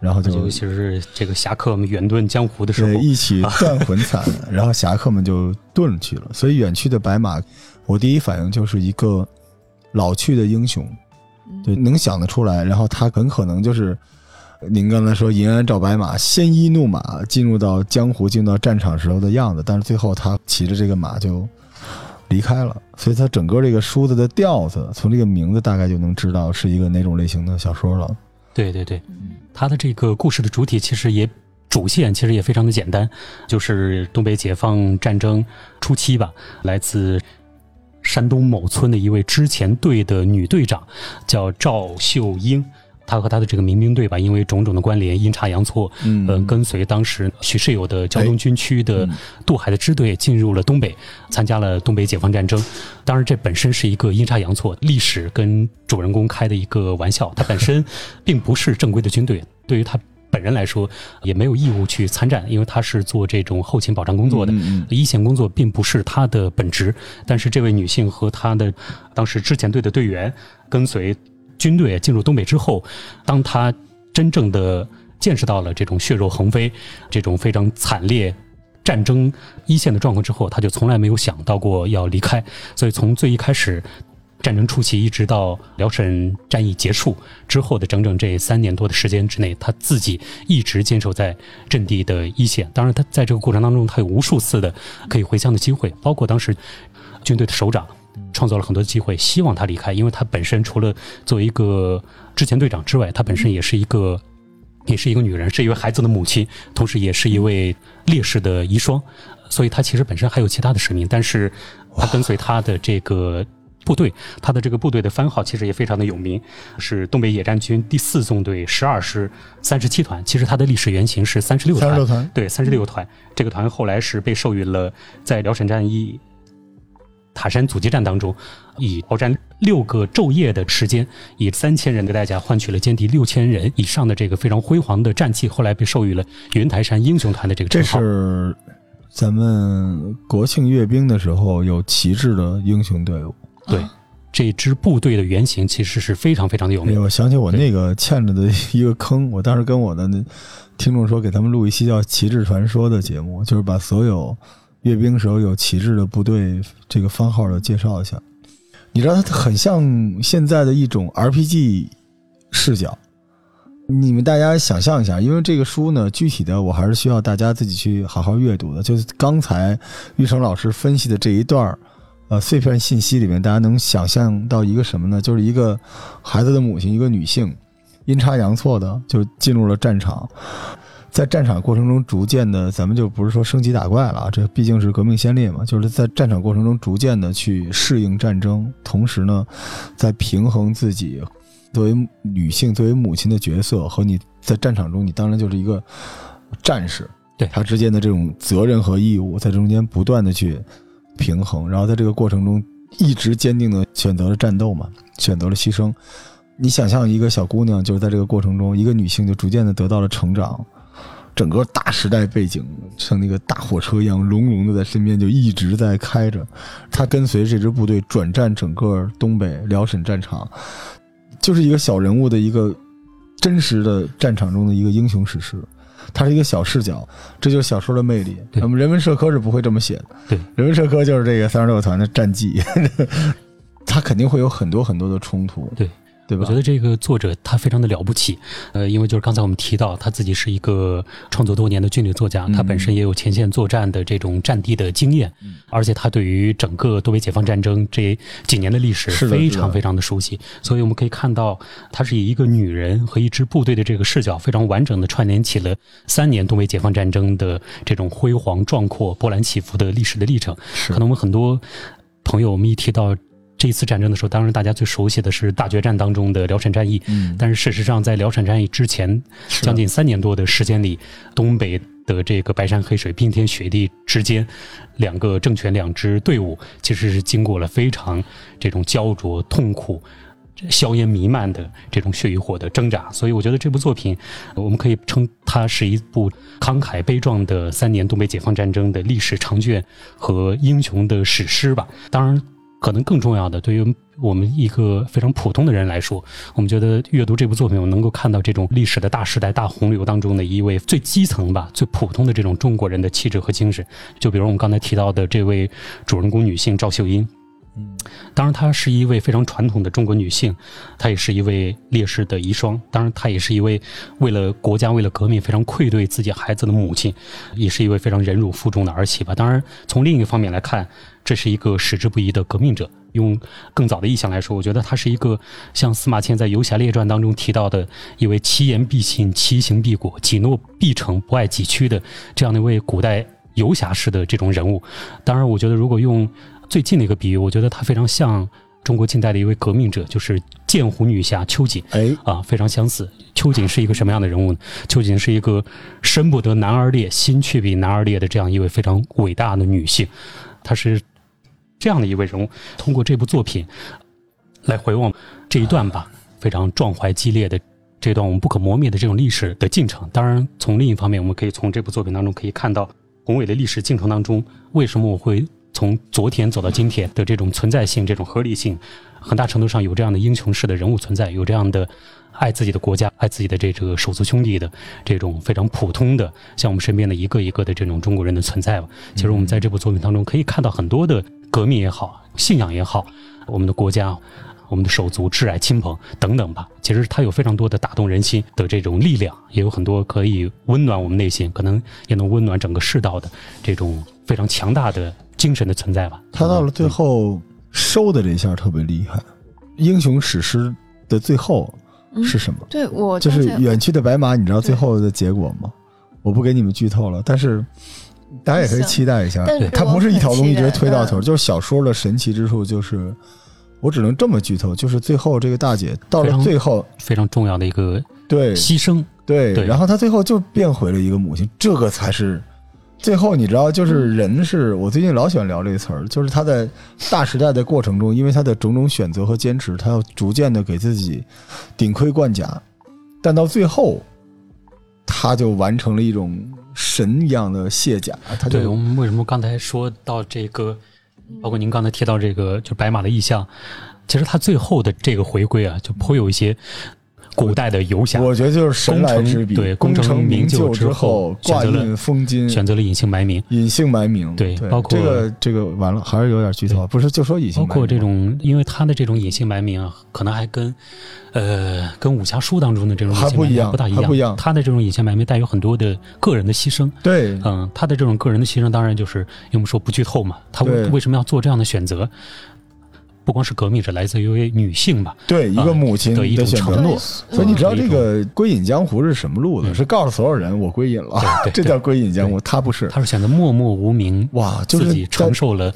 Speaker 2: 然后就
Speaker 3: 尤其是这个侠客们远遁江湖的时候
Speaker 2: 对，一起 断魂惨，然后侠客们就遁去了。所以远去的白马，我第一反应就是一个老去的英雄，
Speaker 1: 嗯
Speaker 2: 对，能想得出来。然后他很可能就是您刚才说银鞍照白马，鲜衣怒马，进入到江湖、进入到战场时候的样子。但是最后他骑着这个马就离开了，所以他整个这个书子的调子，从这个名字大概就能知道是一个哪种类型的小说了。
Speaker 3: 对对对，他的这个故事的主体其实也主线其实也非常的简单，就是东北解放战争初期吧，来自山东某村的一位之前队的女队长，叫赵秀英。她和他的这个民兵队吧，因为种种的关联，阴差阳错，
Speaker 2: 嗯
Speaker 3: 呃，跟随当时许世友的胶东军区的
Speaker 2: 嗯
Speaker 3: 渡海的支队进入了东北，参加了东北解放战争。当然，这本身是一个阴差阳错，历史跟主人公开的一个玩笑。他本身 并不是正规的军队，对于他本人来说，也没有义务去参战，因为他是做这种后勤保障工作的。
Speaker 2: 嗯嗯
Speaker 3: 一线工作并不是他的本职，但是这位女性和她的当时之前队的队员跟随军队进入东北之后，当他真正的见识到了这种血肉横飞、这种非常惨烈战争一线的状况之后，他就从来没有想到过要离开。所以从最一开始。战争初期，一直到辽沈战役结束之后的整整这三年多的时间之内，他自己一直坚守在阵地的一线。当然，他在这个过程当中，他有无数次的可以回乡的机会，包括当时军队的首长创造了很多机会，希望他离开，因为他本身除了作为一个之前队长之外，他本身也是一个。也是一个女人，是一位孩子的母亲，同时也是一位烈士的遗孀，所以她其实本身还有其他的使命，但是她跟随她的这个部队，她的这个部队的番号其实也非常的有名，是东北野战军第四纵队十二师三十七团。其实它的历史原型是三十六团，
Speaker 2: 三十六团，
Speaker 3: 对，三十六团。这个团后来是被授予了在辽沈战役塔山阻击战当中，以鏖战六个昼夜的时间，以三千人的代价换取了歼敌六千人以上的这个非常辉煌的战绩，后来被授予了云台山英雄团的这个
Speaker 2: 这
Speaker 3: 称号。
Speaker 2: 这是咱们国庆阅兵的时候有旗帜的英雄队伍。
Speaker 3: 对，这支部队的原型其实是非常非常的有
Speaker 2: 哎，
Speaker 3: 名。
Speaker 2: 我想起我那个欠着的一个坑，我当时跟我的那听众说，给他们录一期叫《旗帜传说》的节目，就是把所有阅兵时候有旗帜的部队这个番号的介绍一下。你知道，它很像现在的一种 RPG 视角。你们大家想象一下，因为这个书呢，具体的我还是需要大家自己去好好阅读的。就是刚才玉成老师分析的这一段儿呃碎片信息里面，大家能想象到一个什么呢？就是一个孩子的母亲，一个女性，阴差阳错的就进入了战场，在战场过程中逐渐的，咱们就不是说升级打怪了啊，这毕竟是革命先烈嘛，就是在战场过程中逐渐的去适应战争，同时呢，在平衡自己作为女性、作为母亲的角色和你在战场中，你当然就是一个战士，
Speaker 3: 对
Speaker 2: 他之间的这种责任和义务，在中间不断的去平衡，然后在这个过程中一直坚定的选择了战斗嘛，选择了牺牲。你想象一个小姑娘，就是在这个过程中，一个女性就逐渐的得到了成长，整个大时代背景像那个大火车一样隆隆的在身边就一直在开着，他跟随这支部队转战整个东北辽沈战场，就是一个小人物的一个真实的战场中的一个英雄史诗。它是一个小视角，这就是小说的魅力。
Speaker 3: 对
Speaker 2: 那么人文社科是不会这么写的，
Speaker 3: 对，
Speaker 2: 人文社科就是这个三十六团的战绩，它肯定会有很多很多的冲突，
Speaker 3: 对。
Speaker 2: 对吧？
Speaker 3: 我觉得这个作者他非常的了不起，呃，因为就是刚才我们提到他自己是一个创作多年的军旅作家，
Speaker 2: 嗯
Speaker 3: 他本身也有前线作战的这种战地的经验，
Speaker 2: 嗯
Speaker 3: 而且他对于整个东北解放战争这几年的历史非常非常的熟悉，所以我们可以看到，他是以一个女人和一支部队的这个视角，非常完整的串联起了三年东北解放战争的这种辉煌壮阔、波澜起伏的历史的历程。可能我们很多朋友，我们一提到这一次战争的时候，当然大家最熟悉的是大决战当中的辽沈战役。
Speaker 2: 嗯，
Speaker 3: 但是事实上，在辽沈战役之前将近三年多的时间里，东北的这个白山黑水、冰天雪地之间，两个政权、两支队伍其实是经过了非常这种焦灼、痛苦。硝烟弥漫的这种血与火的挣扎，所以我觉得这部作品，我们可以称它是一部慷慨悲壮的三年东北解放战争的历史长卷和英雄的史诗吧。当然，可能更重要的，对于我们一个非常普通的人来说，我们觉得阅读这部作品，我能够看到这种历史的大时代、大洪流当中的一位最基层吧、最普通的这种中国人的气质和精神。就比如我们刚才提到的这位主人公女性赵秀英，
Speaker 2: 嗯，
Speaker 3: 当然她是一位非常传统的中国女性，她也是一位烈士的遗孀，当然她也是一位为了国家、为了革命非常愧对自己孩子的母亲，也是一位非常忍辱负重的儿媳吧。当然，从另一方面来看，这是一个矢志不移的革命者。用更早的意象来说，我觉得她是一个像司马迁在《游侠列传》当中提到的一位其言必信、其行必果、己诺必成、不爱己屈的这样的一位古代游侠式的这种人物。当然，我觉得如果用最近的一个比喻，我觉得它非常像中国近代的一位革命者，就是剑湖女侠秋瑾。
Speaker 2: 哎，
Speaker 3: 啊，非常相似。秋瑾是一个什么样的人物呢？秋瑾是一个身不得男儿烈，心却比男儿烈的这样一位非常伟大的女性。她是这样的一位人物。通过这部作品来回望这一段吧，非常壮怀激烈的这段我们不可磨灭的这种历史的进程。当然，从另一方面，我们可以从这部作品当中可以看到宏伟的历史进程当中，为什么我会从昨天走到今天的这种存在性、这种合理性，很大程度上有这样的英雄式的人物存在，有这样的爱自己的国家、爱自己的这个手足兄弟的这种非常普通的，像我们身边的一个一个的这种中国人的存在吧。其实我们在这部作品当中可以看到很多的革命也好、信仰也好，我们的国家。我们的手足、挚爱、亲朋等等吧，其实它有非常多的打动人心的这种力量，也有很多可以温暖我们内心，可能也能温暖整个世道的这种非常强大的精神的存在吧。
Speaker 2: 他到了最后收的这一下特别厉害，英雄史诗的最后
Speaker 1: 嗯
Speaker 2: 是什么？
Speaker 1: 对我
Speaker 2: 就是远去的白马，你知道最后的结果吗？我不给你们剧透了，但是大家也可以期待一下。它不是一条龙一直推到头，就是小说的神奇之处就是，我只能这么剧透，就是最后这个大姐到了
Speaker 3: 非常
Speaker 2: 最后，
Speaker 3: 非常重要的一个
Speaker 2: 对
Speaker 3: 牺牲，
Speaker 2: 对，
Speaker 3: 对
Speaker 2: 然后她最后就变回了一个母亲，这个才是。最后你知道，就是人是我最近老喜欢聊这个词儿，就是他在大时代的过程中，因为他的种种选择和坚持，他要逐渐的给自己顶盔贯甲，但到最后，他就完成了一种神一样的卸甲，他
Speaker 3: 对我们为什么刚才说到这个，包括您刚才提到这个，就白马的意象，其实他最后的这个回归啊，就颇有一些古代的游侠，
Speaker 2: 我觉得就是神来之笔，
Speaker 3: 功成对
Speaker 2: 功
Speaker 3: 功成名就
Speaker 2: 就
Speaker 3: 之后
Speaker 2: 后，挂
Speaker 3: 选择了
Speaker 2: 印封金，
Speaker 3: 选择了隐姓埋名。
Speaker 2: 隐姓埋名，
Speaker 3: 对包括
Speaker 2: 这个这个完了，还是有点剧透，不是就说隐姓埋名，
Speaker 3: 包括这种，因为他的这种隐姓埋名啊，可能还跟，呃，跟武侠书当中的这种
Speaker 2: 还不一样
Speaker 3: 名不大一样。
Speaker 2: 不一样
Speaker 3: 他的这种隐姓埋名带有很多的个人的牺牲。
Speaker 2: 对
Speaker 3: 嗯，他的这种个人的牺牲，当然就是因为我们说不剧透嘛，他为为什么要做这样的选择？不光是革命者，来自于一位女性吧。
Speaker 2: 对，一个母亲
Speaker 3: 的一种承诺。
Speaker 2: 所以你知道这个归隐江湖是什么路子？
Speaker 3: 嗯
Speaker 2: 是告诉所有人我归隐了，这叫归隐江湖。他不是，
Speaker 3: 他是选择默默无名，
Speaker 2: 哇，就是
Speaker 3: 自己承受了。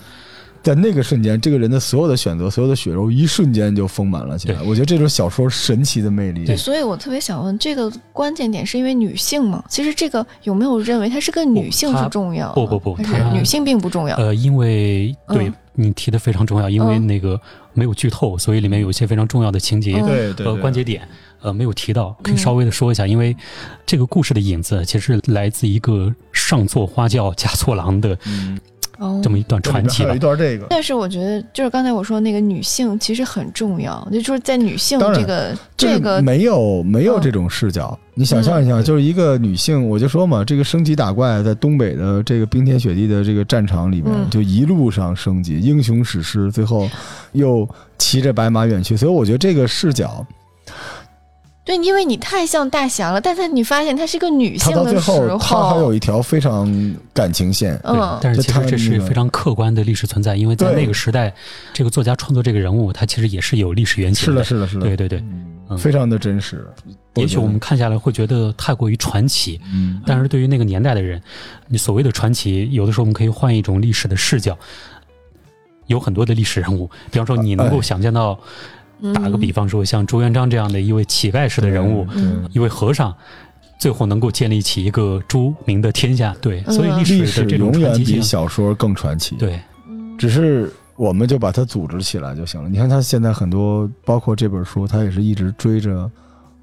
Speaker 2: 在那个瞬间，这个人的所有的选择，所有的血肉，一瞬间就丰满了起来。我觉得这就是小说神奇的魅力。
Speaker 1: 对，所以我特别想问，这个关键点是因为女性吗？其实这个有没有认为她是个女性是重要的？
Speaker 3: 不不不
Speaker 1: 女性并不重要。
Speaker 3: 呃，因为对、
Speaker 1: 嗯
Speaker 3: 你提的非常重要，因为
Speaker 1: 嗯。
Speaker 3: 那个没有剧透，所以里面有一些非常重要的情节。
Speaker 1: 嗯。
Speaker 2: 对对
Speaker 3: 呃，关节点，呃，没有提到，可以
Speaker 1: 嗯。
Speaker 3: 稍微的说一下，因为这个故事的影子其实来自一个上错花轿 嫁错郎的
Speaker 2: 嗯，
Speaker 1: 哦
Speaker 3: 这么一段传奇吧
Speaker 2: 还有一。段这个，
Speaker 1: 但是我觉得，就是刚才我说那个女性其实很重要，就就是在女性这个这个
Speaker 2: 没有没有
Speaker 1: 嗯
Speaker 2: 这种视角。你想象一下，
Speaker 3: 嗯
Speaker 2: 就是一个女性，我就说嘛，这个升级打怪在东北的这个冰天雪地的这个战场里面，
Speaker 1: 嗯
Speaker 2: 就一路上升级，英雄史诗，最后又骑着白马远去。所以我觉得这个视角，
Speaker 1: 对，因为你太像大侠了，但是你发现她是个女性的时
Speaker 2: 候，她还有，一条非常感情线。
Speaker 3: 对
Speaker 1: 嗯，
Speaker 3: 但是其实这是
Speaker 2: 那个
Speaker 3: 非常客观的历史存在，因为在那个时代，这个作家创作这个人物，他其实也是有历史原型的
Speaker 2: 是的，是的，是的，
Speaker 3: 对对对，嗯
Speaker 2: 非常的真实。
Speaker 3: 也许我们看下来会觉得太过于传奇，
Speaker 2: 嗯，
Speaker 3: 但是对于那个年代的人，你所谓的传奇，有的时候我们可以换一种历史的视角。有很多的历史人物，比方说你能够
Speaker 2: 哎
Speaker 3: 想见到，
Speaker 1: 嗯
Speaker 3: 打个比方说像朱元璋这样的一位乞丐式的人物，
Speaker 1: 嗯
Speaker 3: 一位和尚，最后能够建立起一个朱明的天下。对，
Speaker 1: 嗯
Speaker 3: 所以历
Speaker 2: 历
Speaker 3: 史
Speaker 2: 永远比小说更传奇。
Speaker 3: 对，
Speaker 1: 嗯
Speaker 2: 只是我们就把它组织起来就行了。你看他现在很多，包括这本书，他也是一直追着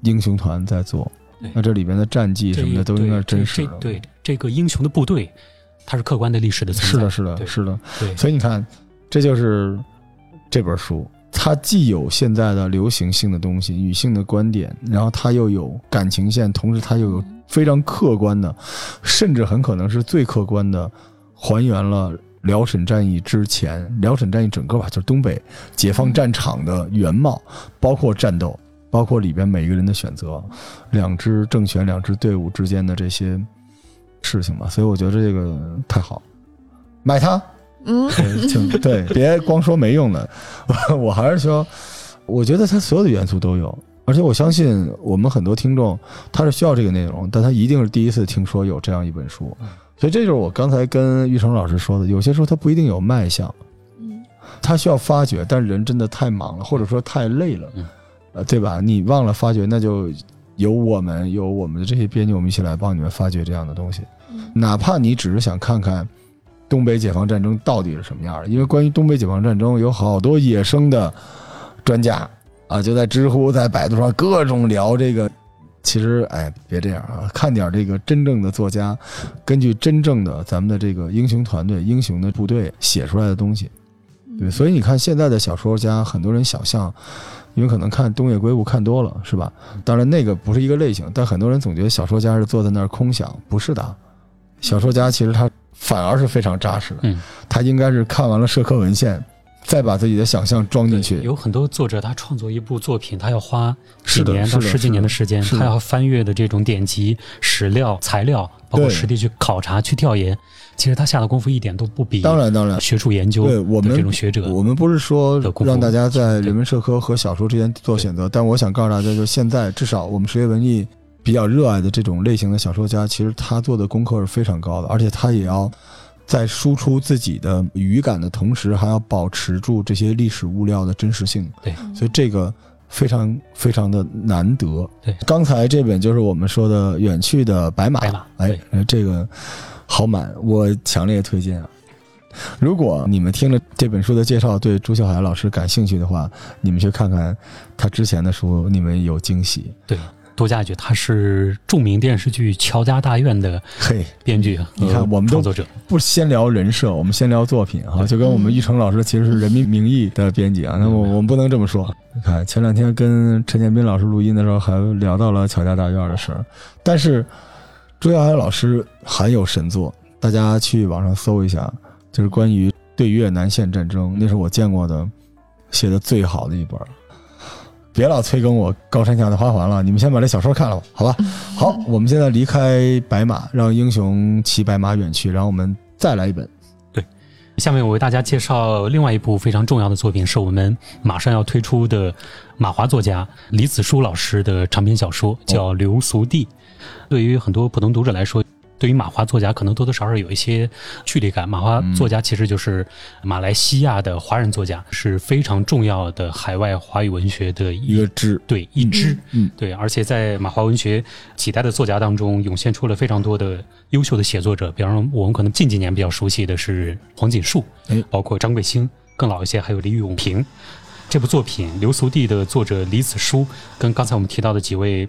Speaker 2: 英雄团在做。那这里边的战绩什么的都应该是真实
Speaker 3: 对这这个英雄的部队，它是客观的历史的存在。
Speaker 2: 是的，是的，是的。
Speaker 3: 对，
Speaker 2: 所以你看，这就是这本书，它既有现在的流行性的东西、女性的观点，然后它又有感情线，同时它又有非常客观的，甚至很可能是最客观的，还原了辽沈战役之前，辽沈战役整个吧，就是东北解放战场的原貌，包括战斗，包括里边每一个人的选择，两支政权、两支队伍之间的这些事情吧。所以我觉得这个太好，买它。
Speaker 1: 嗯。
Speaker 2: 对，别光说没用的，我 我还是说，我觉得它所有的元素都有，而且我相信我们很多听众他是需要这个内容，但他一定是第一次听说有这样一本书，所以这就是我刚才跟玉成老师说的，有些时候它不一定有卖相，
Speaker 1: 嗯。
Speaker 2: 他需要发掘，但是人真的太忙了，或者说太累了
Speaker 3: 嗯，
Speaker 2: 呃，对吧？你忘了发掘，那就由我们由我们的这些编辑，我们一起来帮你们发掘这样的东西。
Speaker 1: 嗯。
Speaker 2: 哪怕你只是想看看东北解放战争到底是什么样的，因为关于东北解放战争有好多野生的专家啊，就在知乎、在百度上各种聊这个。其实，哎，别这样啊，看点这个真正的作家，根据真正的咱们的这个英雄团队、英雄的部队写出来的东西。对，所以你看现在的小说家，很多人想象，因为可能看东野圭吾看多了，是吧？当然那个不是一个类型，但很多人总觉得小说家是坐在那儿空想，不是的。小说家其实他反而是非常扎实的，
Speaker 3: 嗯，
Speaker 2: 他应该是看完了社科文献，再把自己的想象装进去。
Speaker 3: 有很多作者他创作一部作品，他要花几年到十几年的时间，他要翻阅的这种典籍、史料、材料，包括实地去考察、去调研，其实他下的功夫一点都不比
Speaker 2: 当然，当然，
Speaker 3: 学术研究
Speaker 2: 对我们
Speaker 3: 这种学者
Speaker 2: 我们不是说让大家在人文社科和小说之间做选择，但我想告诉大家，就现在至少我们实业文艺比较热爱的这种类型的小说家，其实他做的功课是非常高的，而且他也要在输出自己的语感的同时，还要保持住这些历史物料的真实性。
Speaker 3: 对，
Speaker 2: 所以这个非常非常的难得。
Speaker 3: 对，
Speaker 2: 刚才这本就是我们说的《远去的白马》，
Speaker 3: 白马
Speaker 2: 哎这个好满，我强烈推荐啊。如果你们听了这本书的介绍，对朱秀海老师感兴趣的话，你们去看看他之前的书，你们有惊喜。
Speaker 3: 对。多加一句，他是著名电视剧《乔家大院》的
Speaker 2: 嘿，
Speaker 3: 编剧和
Speaker 2: 你看我们都
Speaker 3: 创作者，
Speaker 2: 不先聊人设，我们先聊作品啊，就跟我们玉成老师其实是《人民名义》的编辑啊，那我我们不能这么说。你看前两天跟陈建斌老师录音的时候，还聊到了乔家大院的事儿，但是朱耀海老师还有神作，大家去网上搜一下，就是关于对越南线战争，那是我见过的写的最好的一本。别老催更我高山下的花环了，你们先把这小说看了吧，好吧？好，我们现在离开白马，让英雄骑白马远去，然后我们再来一本。
Speaker 3: 对下面我为大家介绍另外一部非常重要的作品，是我们马上要推出的马华作家李子书老师的长篇小说，叫《流俗地》。对于很多普通读者来说，对于马华作家可能多多少少有一些距离感。马华作家其实就是马来西亚的华人作家，是非常重要的海外华语文学的
Speaker 2: 一个支，
Speaker 3: 对一支，
Speaker 2: 嗯，
Speaker 3: 对。而且在马华文学几代的作家当中，涌现出了非常多的优秀的写作者。比方说，我们可能近几年比较熟悉的是黄锦树，
Speaker 2: 哎，
Speaker 3: 包括张桂兴，更老一些还有李永平。这部作品《流俗地》的作者李子书，跟刚才我们提到的几位。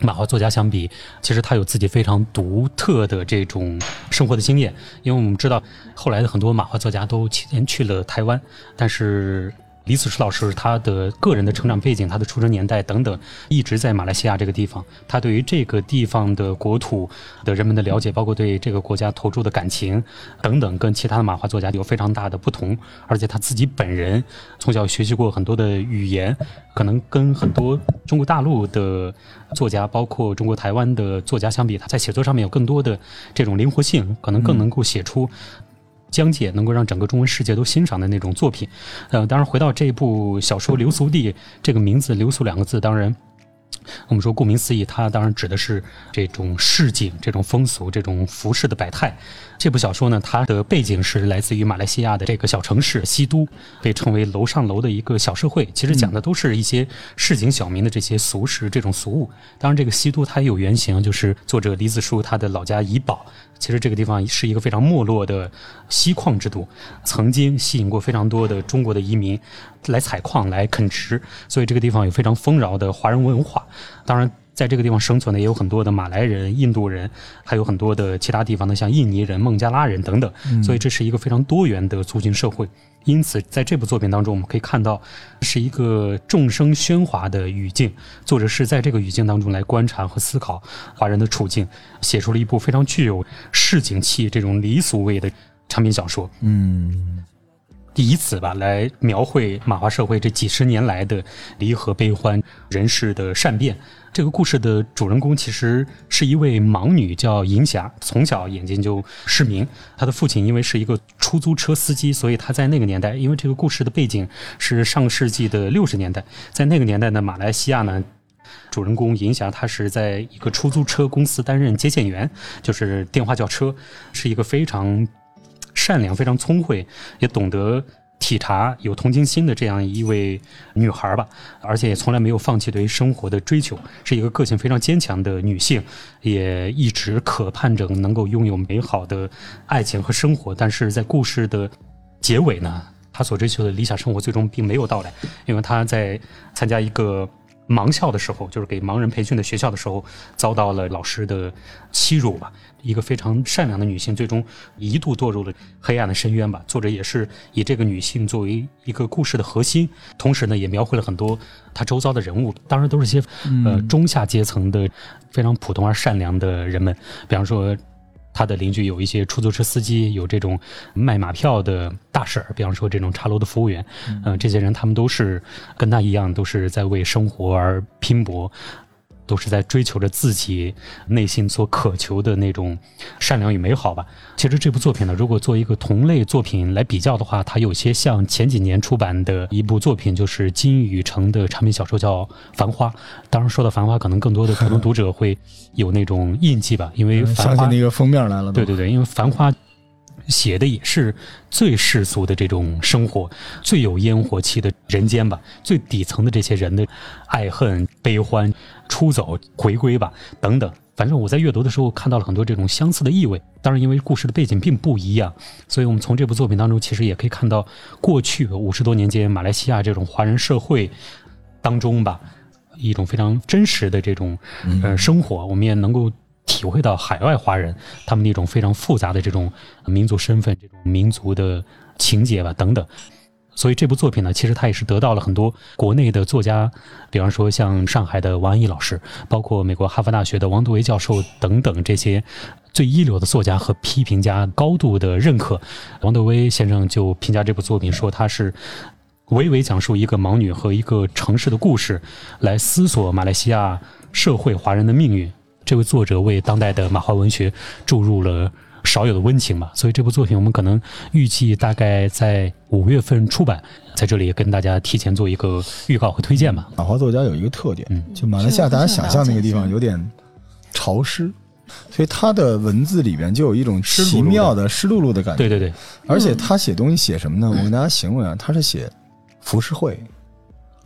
Speaker 3: 马画作家相比，其实他有自己非常独特的这种生活的经验，因为我们知道后来的很多马画作家都前去了台湾，但是。李子石老师，他的个人的成长背景、他的出生年代等等，一直在马来西亚这个地方。他对于这个地方的国土的人们的了解，包括对这个国家投注的感情等等，跟其他的马华作家有非常大的不同。而且他自己本人从小学习过很多的语言，可能跟很多中国大陆的作家，包括中国台湾的作家相比，他在写作上面有更多的这种灵活性，可能更能够写出。疆界能够让整个中文世界都欣赏的那种作品，呃，当然回到这部小说《流俗地》这个名字“流俗”两个字，当然。我们说，顾名思义，它当然指的是这种市井、这种风俗、这种服饰的百态。这部小说呢，它的背景是来自于马来西亚的这个小城市西都，被称为“楼上楼”的一个小社会。其实讲的都是一些市井小民的这些俗事、这种俗物。当然，这个西都它也有原型，就是作者李子书他的老家怡保。其实这个地方是一个非常没落的锡矿之都，曾经吸引过非常多的中国的移民来采矿、来垦殖，所以这个地方有非常丰饶的华人文化。当然，在这个地方生存的也有很多的马来人、印度人，还有很多的其他地方的像印尼人、孟加拉人等等。所以这是一个非常多元的族群社会。因此，在这部作品当中，我们可以看到是一个众生喧哗的语境。作者是在这个语境当中来观察和思考华人的处境，写出了一部非常具有市井气、这种离俗味的长篇小说。
Speaker 2: 嗯。
Speaker 3: 以此吧来描绘马华社会这几十年来的离合悲欢、人事的善变。这个故事的主人公其实是一位盲女，叫银霞，从小眼睛就失明。她的父亲因为是一个出租车司机，所以她在那个年代，因为这个故事的背景是上世纪的六十年代，在那个年代呢，马来西亚呢，主人公银霞她是在一个出租车公司担任接线员，就是电话叫车，是一个非常。善良、非常聪慧，也懂得体察、有同情心的这样一位女孩吧，而且也从来没有放弃对于生活的追求，是一个个性非常坚强的女性，也一直渴盼着能够拥有美好的爱情和生活。但是在故事的结尾呢，她所追求的理想生活最终并没有到来，因为她在参加一个。盲校的时候，就是给盲人培训的学校的时候，遭到了老师的欺辱吧。一个非常善良的女性，最终一度堕入了黑暗的深渊吧。作者也是以这个女性作为一个故事的核心，同时呢，也描绘了很多她周遭的人物，当然都是些呃中下阶层的非常普通而善良的人们，比方说。他的邻居有一些出租车司机，有这种卖马票的大婶儿，比方说这种茶楼的服务员，嗯，这些人他们都是跟他一样，都是在为生活而拼搏。都是在追求着自己内心所渴求的那种善良与美好吧。其实这部作品呢，如果做一个同类作品来比较的话，它有些像前几年出版的一部作品，就是金宇澄的长篇小说叫《繁花》。当然，说到《繁花》，可能更多的普通读者会有那种印记吧，因为《繁花》
Speaker 2: 那个封面来了。
Speaker 3: 对对对，因为《繁花》。写的也是最世俗的这种生活，最有烟火气的人间吧，最底层的这些人的爱恨悲欢、出走回归吧，等等。反正我在阅读的时候看到了很多这种相似的意味。当然，因为故事的背景并不一样，所以我们从这部作品当中其实也可以看到过去五十多年间马来西亚这种华人社会当中吧，一种非常真实的这种呃生活，我们也能够。体会到海外华人他们那种非常复杂的这种民族身份、这种民族的情节吧，等等。所以这部作品呢，其实它也是得到了很多国内的作家，比方说像上海的王安忆老师，包括美国哈佛大学的王德维教授等等这些最一流的作家和批评家高度的认可。王德维先生就评价这部作品说，他是娓娓讲述一个盲女和一个城市的故事，来思索马来西亚社会华人的命运。这位作者为当代的马华文学注入了少有的温情吧，所以这部作品我们可能预计大概在五月份出版，在这里跟大家提前做一个预告和推荐吧。
Speaker 2: 马华作家有一个特点，
Speaker 3: 嗯
Speaker 2: 就马来西亚大家想象那个地方有点潮湿，所以他的文字里边就有一种奇妙的湿漉漉的感觉。
Speaker 3: 对对对，
Speaker 2: 而且他写东西写什么呢？我跟大家形容一下，他是写浮世绘，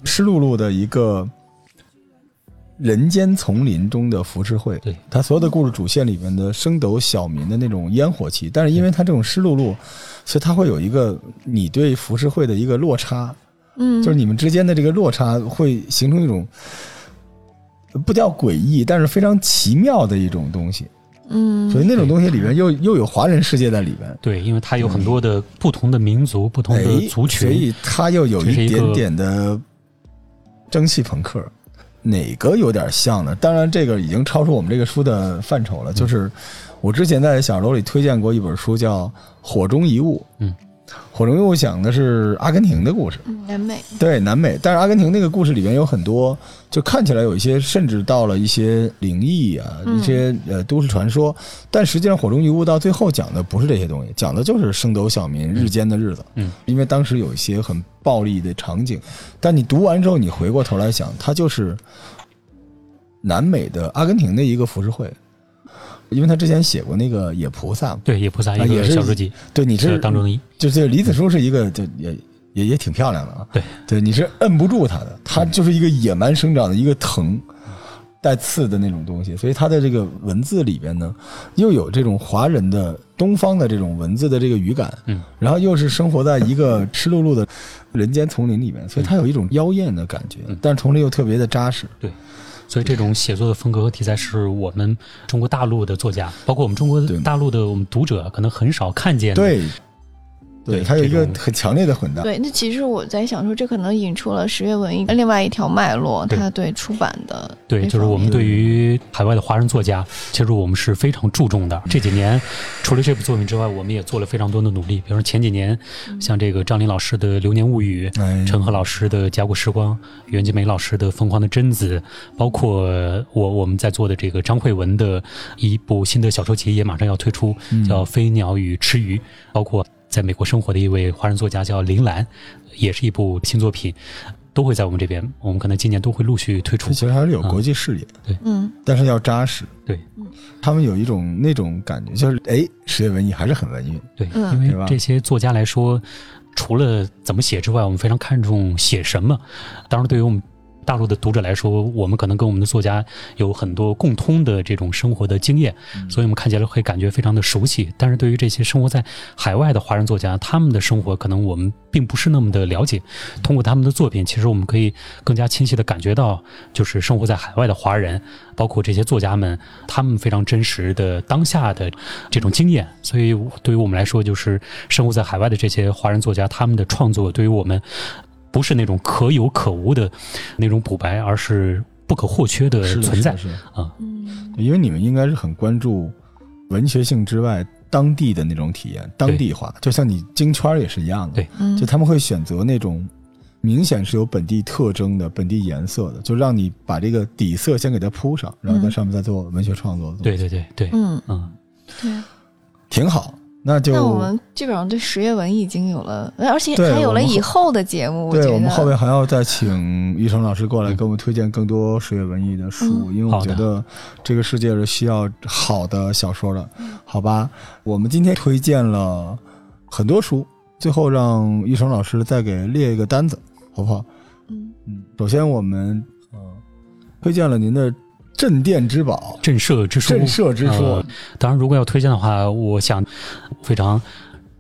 Speaker 2: 湿漉漉的一个人间丛林中的浮世绘。
Speaker 3: 对
Speaker 2: 他所有的故事主线里面的升斗小民的那种烟火气，但是因为他这种湿漉漉，所以他会有一个你对浮世绘的一个落差，
Speaker 1: 嗯，
Speaker 2: 就是你们之间的这个落差会形成一种不叫诡异，但是非常奇妙的一种东西。
Speaker 1: 嗯，
Speaker 2: 所以那种东西里面又又有华人世界在里边。
Speaker 3: 对，因为它有很多的不同的民族、不同的族
Speaker 2: 哎，所，以它又有
Speaker 3: 一
Speaker 2: 点点的蒸汽朋克。哪个有点像呢？当然，这个已经超出我们这个书的范畴了。就是我之前在小楼里推荐过一本书，叫《火中遗物》。
Speaker 3: 嗯，《
Speaker 2: 火中遗物》讲的是阿根廷的故事。
Speaker 1: 嗯南美，
Speaker 2: 对南美，但是阿根廷那个故事里面有很多，就看起来有一些，甚至到了一些灵异啊，
Speaker 1: 嗯
Speaker 2: 一些呃都市传说，但实际上《火中遗物》到最后讲的不是这些东西，讲的就是升斗小民日间的日子。
Speaker 3: 嗯，
Speaker 2: 因为当时有一些很暴力的场景，但你读完之后，你回过头来想，它就是南美的阿根廷的一个浮世绘，因为他之前写过那个野菩萨，
Speaker 3: 对野菩萨
Speaker 2: 也是
Speaker 3: 个小说集，
Speaker 2: 对，你是
Speaker 3: 是当中的一，
Speaker 2: 就这李子书是一个，就也也也挺漂亮的啊。
Speaker 3: 对。
Speaker 2: 对，你是摁不住它的，它就是一个野蛮生长的一个藤，带刺的那种东西。所以它的这个文字里边呢，又有这种华人的东方的这种文字的这个语感，
Speaker 3: 嗯，
Speaker 2: 然后又是生活在一个湿漉漉的人间丛林里面，所以它有一种妖艳的感觉，
Speaker 3: 嗯。
Speaker 2: 但是同时又特别的扎实。
Speaker 3: 所以这种写作的风格和题材是我们中国大陆的作家，包括我们中国大陆的我们读者可能很少看见的。
Speaker 2: 对，对，它有一个很强烈的混搭。
Speaker 1: 对，那其实我在想说，这可能引出了十月文艺另外一条脉络，
Speaker 3: 对
Speaker 1: 它对出版的
Speaker 3: 对，就是我们对于海外的华人作家，其实我们是非常注重的。这几年，除了这部作品之外，我们也做了非常多的努力。比如说前几年，像这个张琳老师的《流年物语》，
Speaker 2: 哎，
Speaker 3: 陈赫老师的《甲骨时光》，袁吉梅老师的《疯狂的贞子》，包括我我们在做的这个张慧文的一部新的小说集也马上要推出，叫《飞鸟与吃鱼》，包括在美国生活的一位华人作家叫林兰，也是一部新作品，都会在我们这边，我们可能今年都会陆续推出。
Speaker 2: 其实还是有国际视野。
Speaker 1: 嗯
Speaker 2: 但是要扎实。
Speaker 3: 对，
Speaker 2: 他们有一种那种感觉，就是哎，实验文艺还是很文艺。
Speaker 3: 对，
Speaker 1: 嗯
Speaker 3: 因为这些作家来说，除了怎么写之外，我们非常看重写什么。当然，对于我们大陆的读者来说，我们可能跟我们的作家有很多共通的这种生活的经验，所以我们看起来会感觉非常的熟悉。但是对于这些生活在海外的华人作家，他们的生活可能我们并不是那么的了解。通过他们的作品，其实我们可以更加清晰的感觉到，就是生活在海外的华人，包括这些作家们，他们非常真实的当下的这种经验。所以对于我们来说，就是生活在海外的这些华人作家，他们的创作对于我们不是那种可有可无的那种补白，而是不可或缺的存在啊。
Speaker 1: 嗯
Speaker 2: 因为你们应该是很关注文学性之外当地的那种体验，当地化，就像你京圈也是一样的。
Speaker 3: 对
Speaker 1: 嗯，
Speaker 2: 就他们会选择那种明显是有本地特征的、本地颜色的，就让你把这个底色先给它铺上，然后在上面再做文学创作。
Speaker 3: 对，对对对，
Speaker 1: 嗯
Speaker 3: 嗯，
Speaker 1: 对。
Speaker 2: 挺好。那就
Speaker 1: 那我们基本上对十月文艺已经有了，而且还有了以后的节目。
Speaker 2: 对我们后面还要再请玉成老师过来给我们推荐更多十月文艺的书，
Speaker 1: 嗯
Speaker 2: 因为我觉得这个世界是需要好的小说的，好吧？我们今天推荐了很多书，最后让玉成老师再给列一个单子，好不好？
Speaker 1: 嗯
Speaker 2: 嗯，首先我们呃推荐了您的镇店之宝
Speaker 3: 震慑之《书，
Speaker 2: 震慑之书》
Speaker 3: 呃当然，如果要推荐的话，我想非常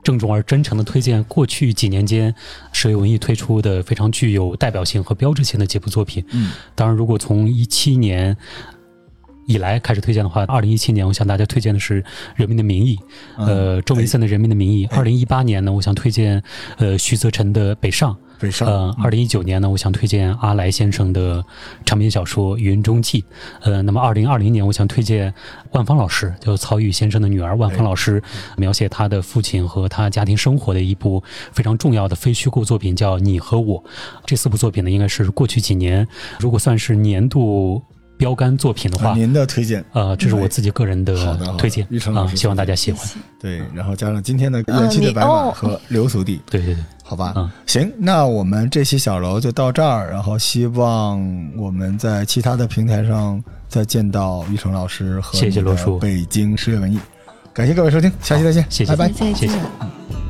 Speaker 3: 郑重而真诚的推荐过去几年间十月文艺推出的非常具有代表性和标志性的几部作品。
Speaker 2: 嗯，
Speaker 3: 当然，如果从一七年以来开始推荐的话，二零一七年我向大家推荐的是《人民的名义》，呃，周维森的《人民的名义》。
Speaker 2: 哎
Speaker 3: 二零一八年呢，我想推荐呃徐则臣的《北上》。
Speaker 2: 北上，
Speaker 3: 呃，二零一九年呢，我想推荐阿来先生的长篇小说《云中记》。呃，那么二零二零年，我想推荐万芳老师，就曹禺先生的女儿万芳老师，描写他的父亲和他家庭生活的一部非常重要的非虚构作品，叫《你和我》。这四部作品呢，应该是过去几年如果算是年度。标杆作品的话，
Speaker 2: 您的推荐，
Speaker 3: 呃，这是我自己个人
Speaker 2: 的
Speaker 3: 推荐啊希望大家喜欢。
Speaker 2: 对，然后加上今天的远期的白马
Speaker 1: 哦
Speaker 2: 和流俗地，
Speaker 3: 对对对，
Speaker 2: 好吧，
Speaker 3: 嗯。
Speaker 2: 行，那我们这期小楼就到这儿，然后希望我们在其他的平台上再见到玉成老师和
Speaker 3: 谢谢罗叔。
Speaker 2: 北京十月文艺，感谢各位收听，下期再见，
Speaker 3: 谢谢。
Speaker 2: 拜拜。
Speaker 1: 再
Speaker 3: 谢。谢
Speaker 1: 见。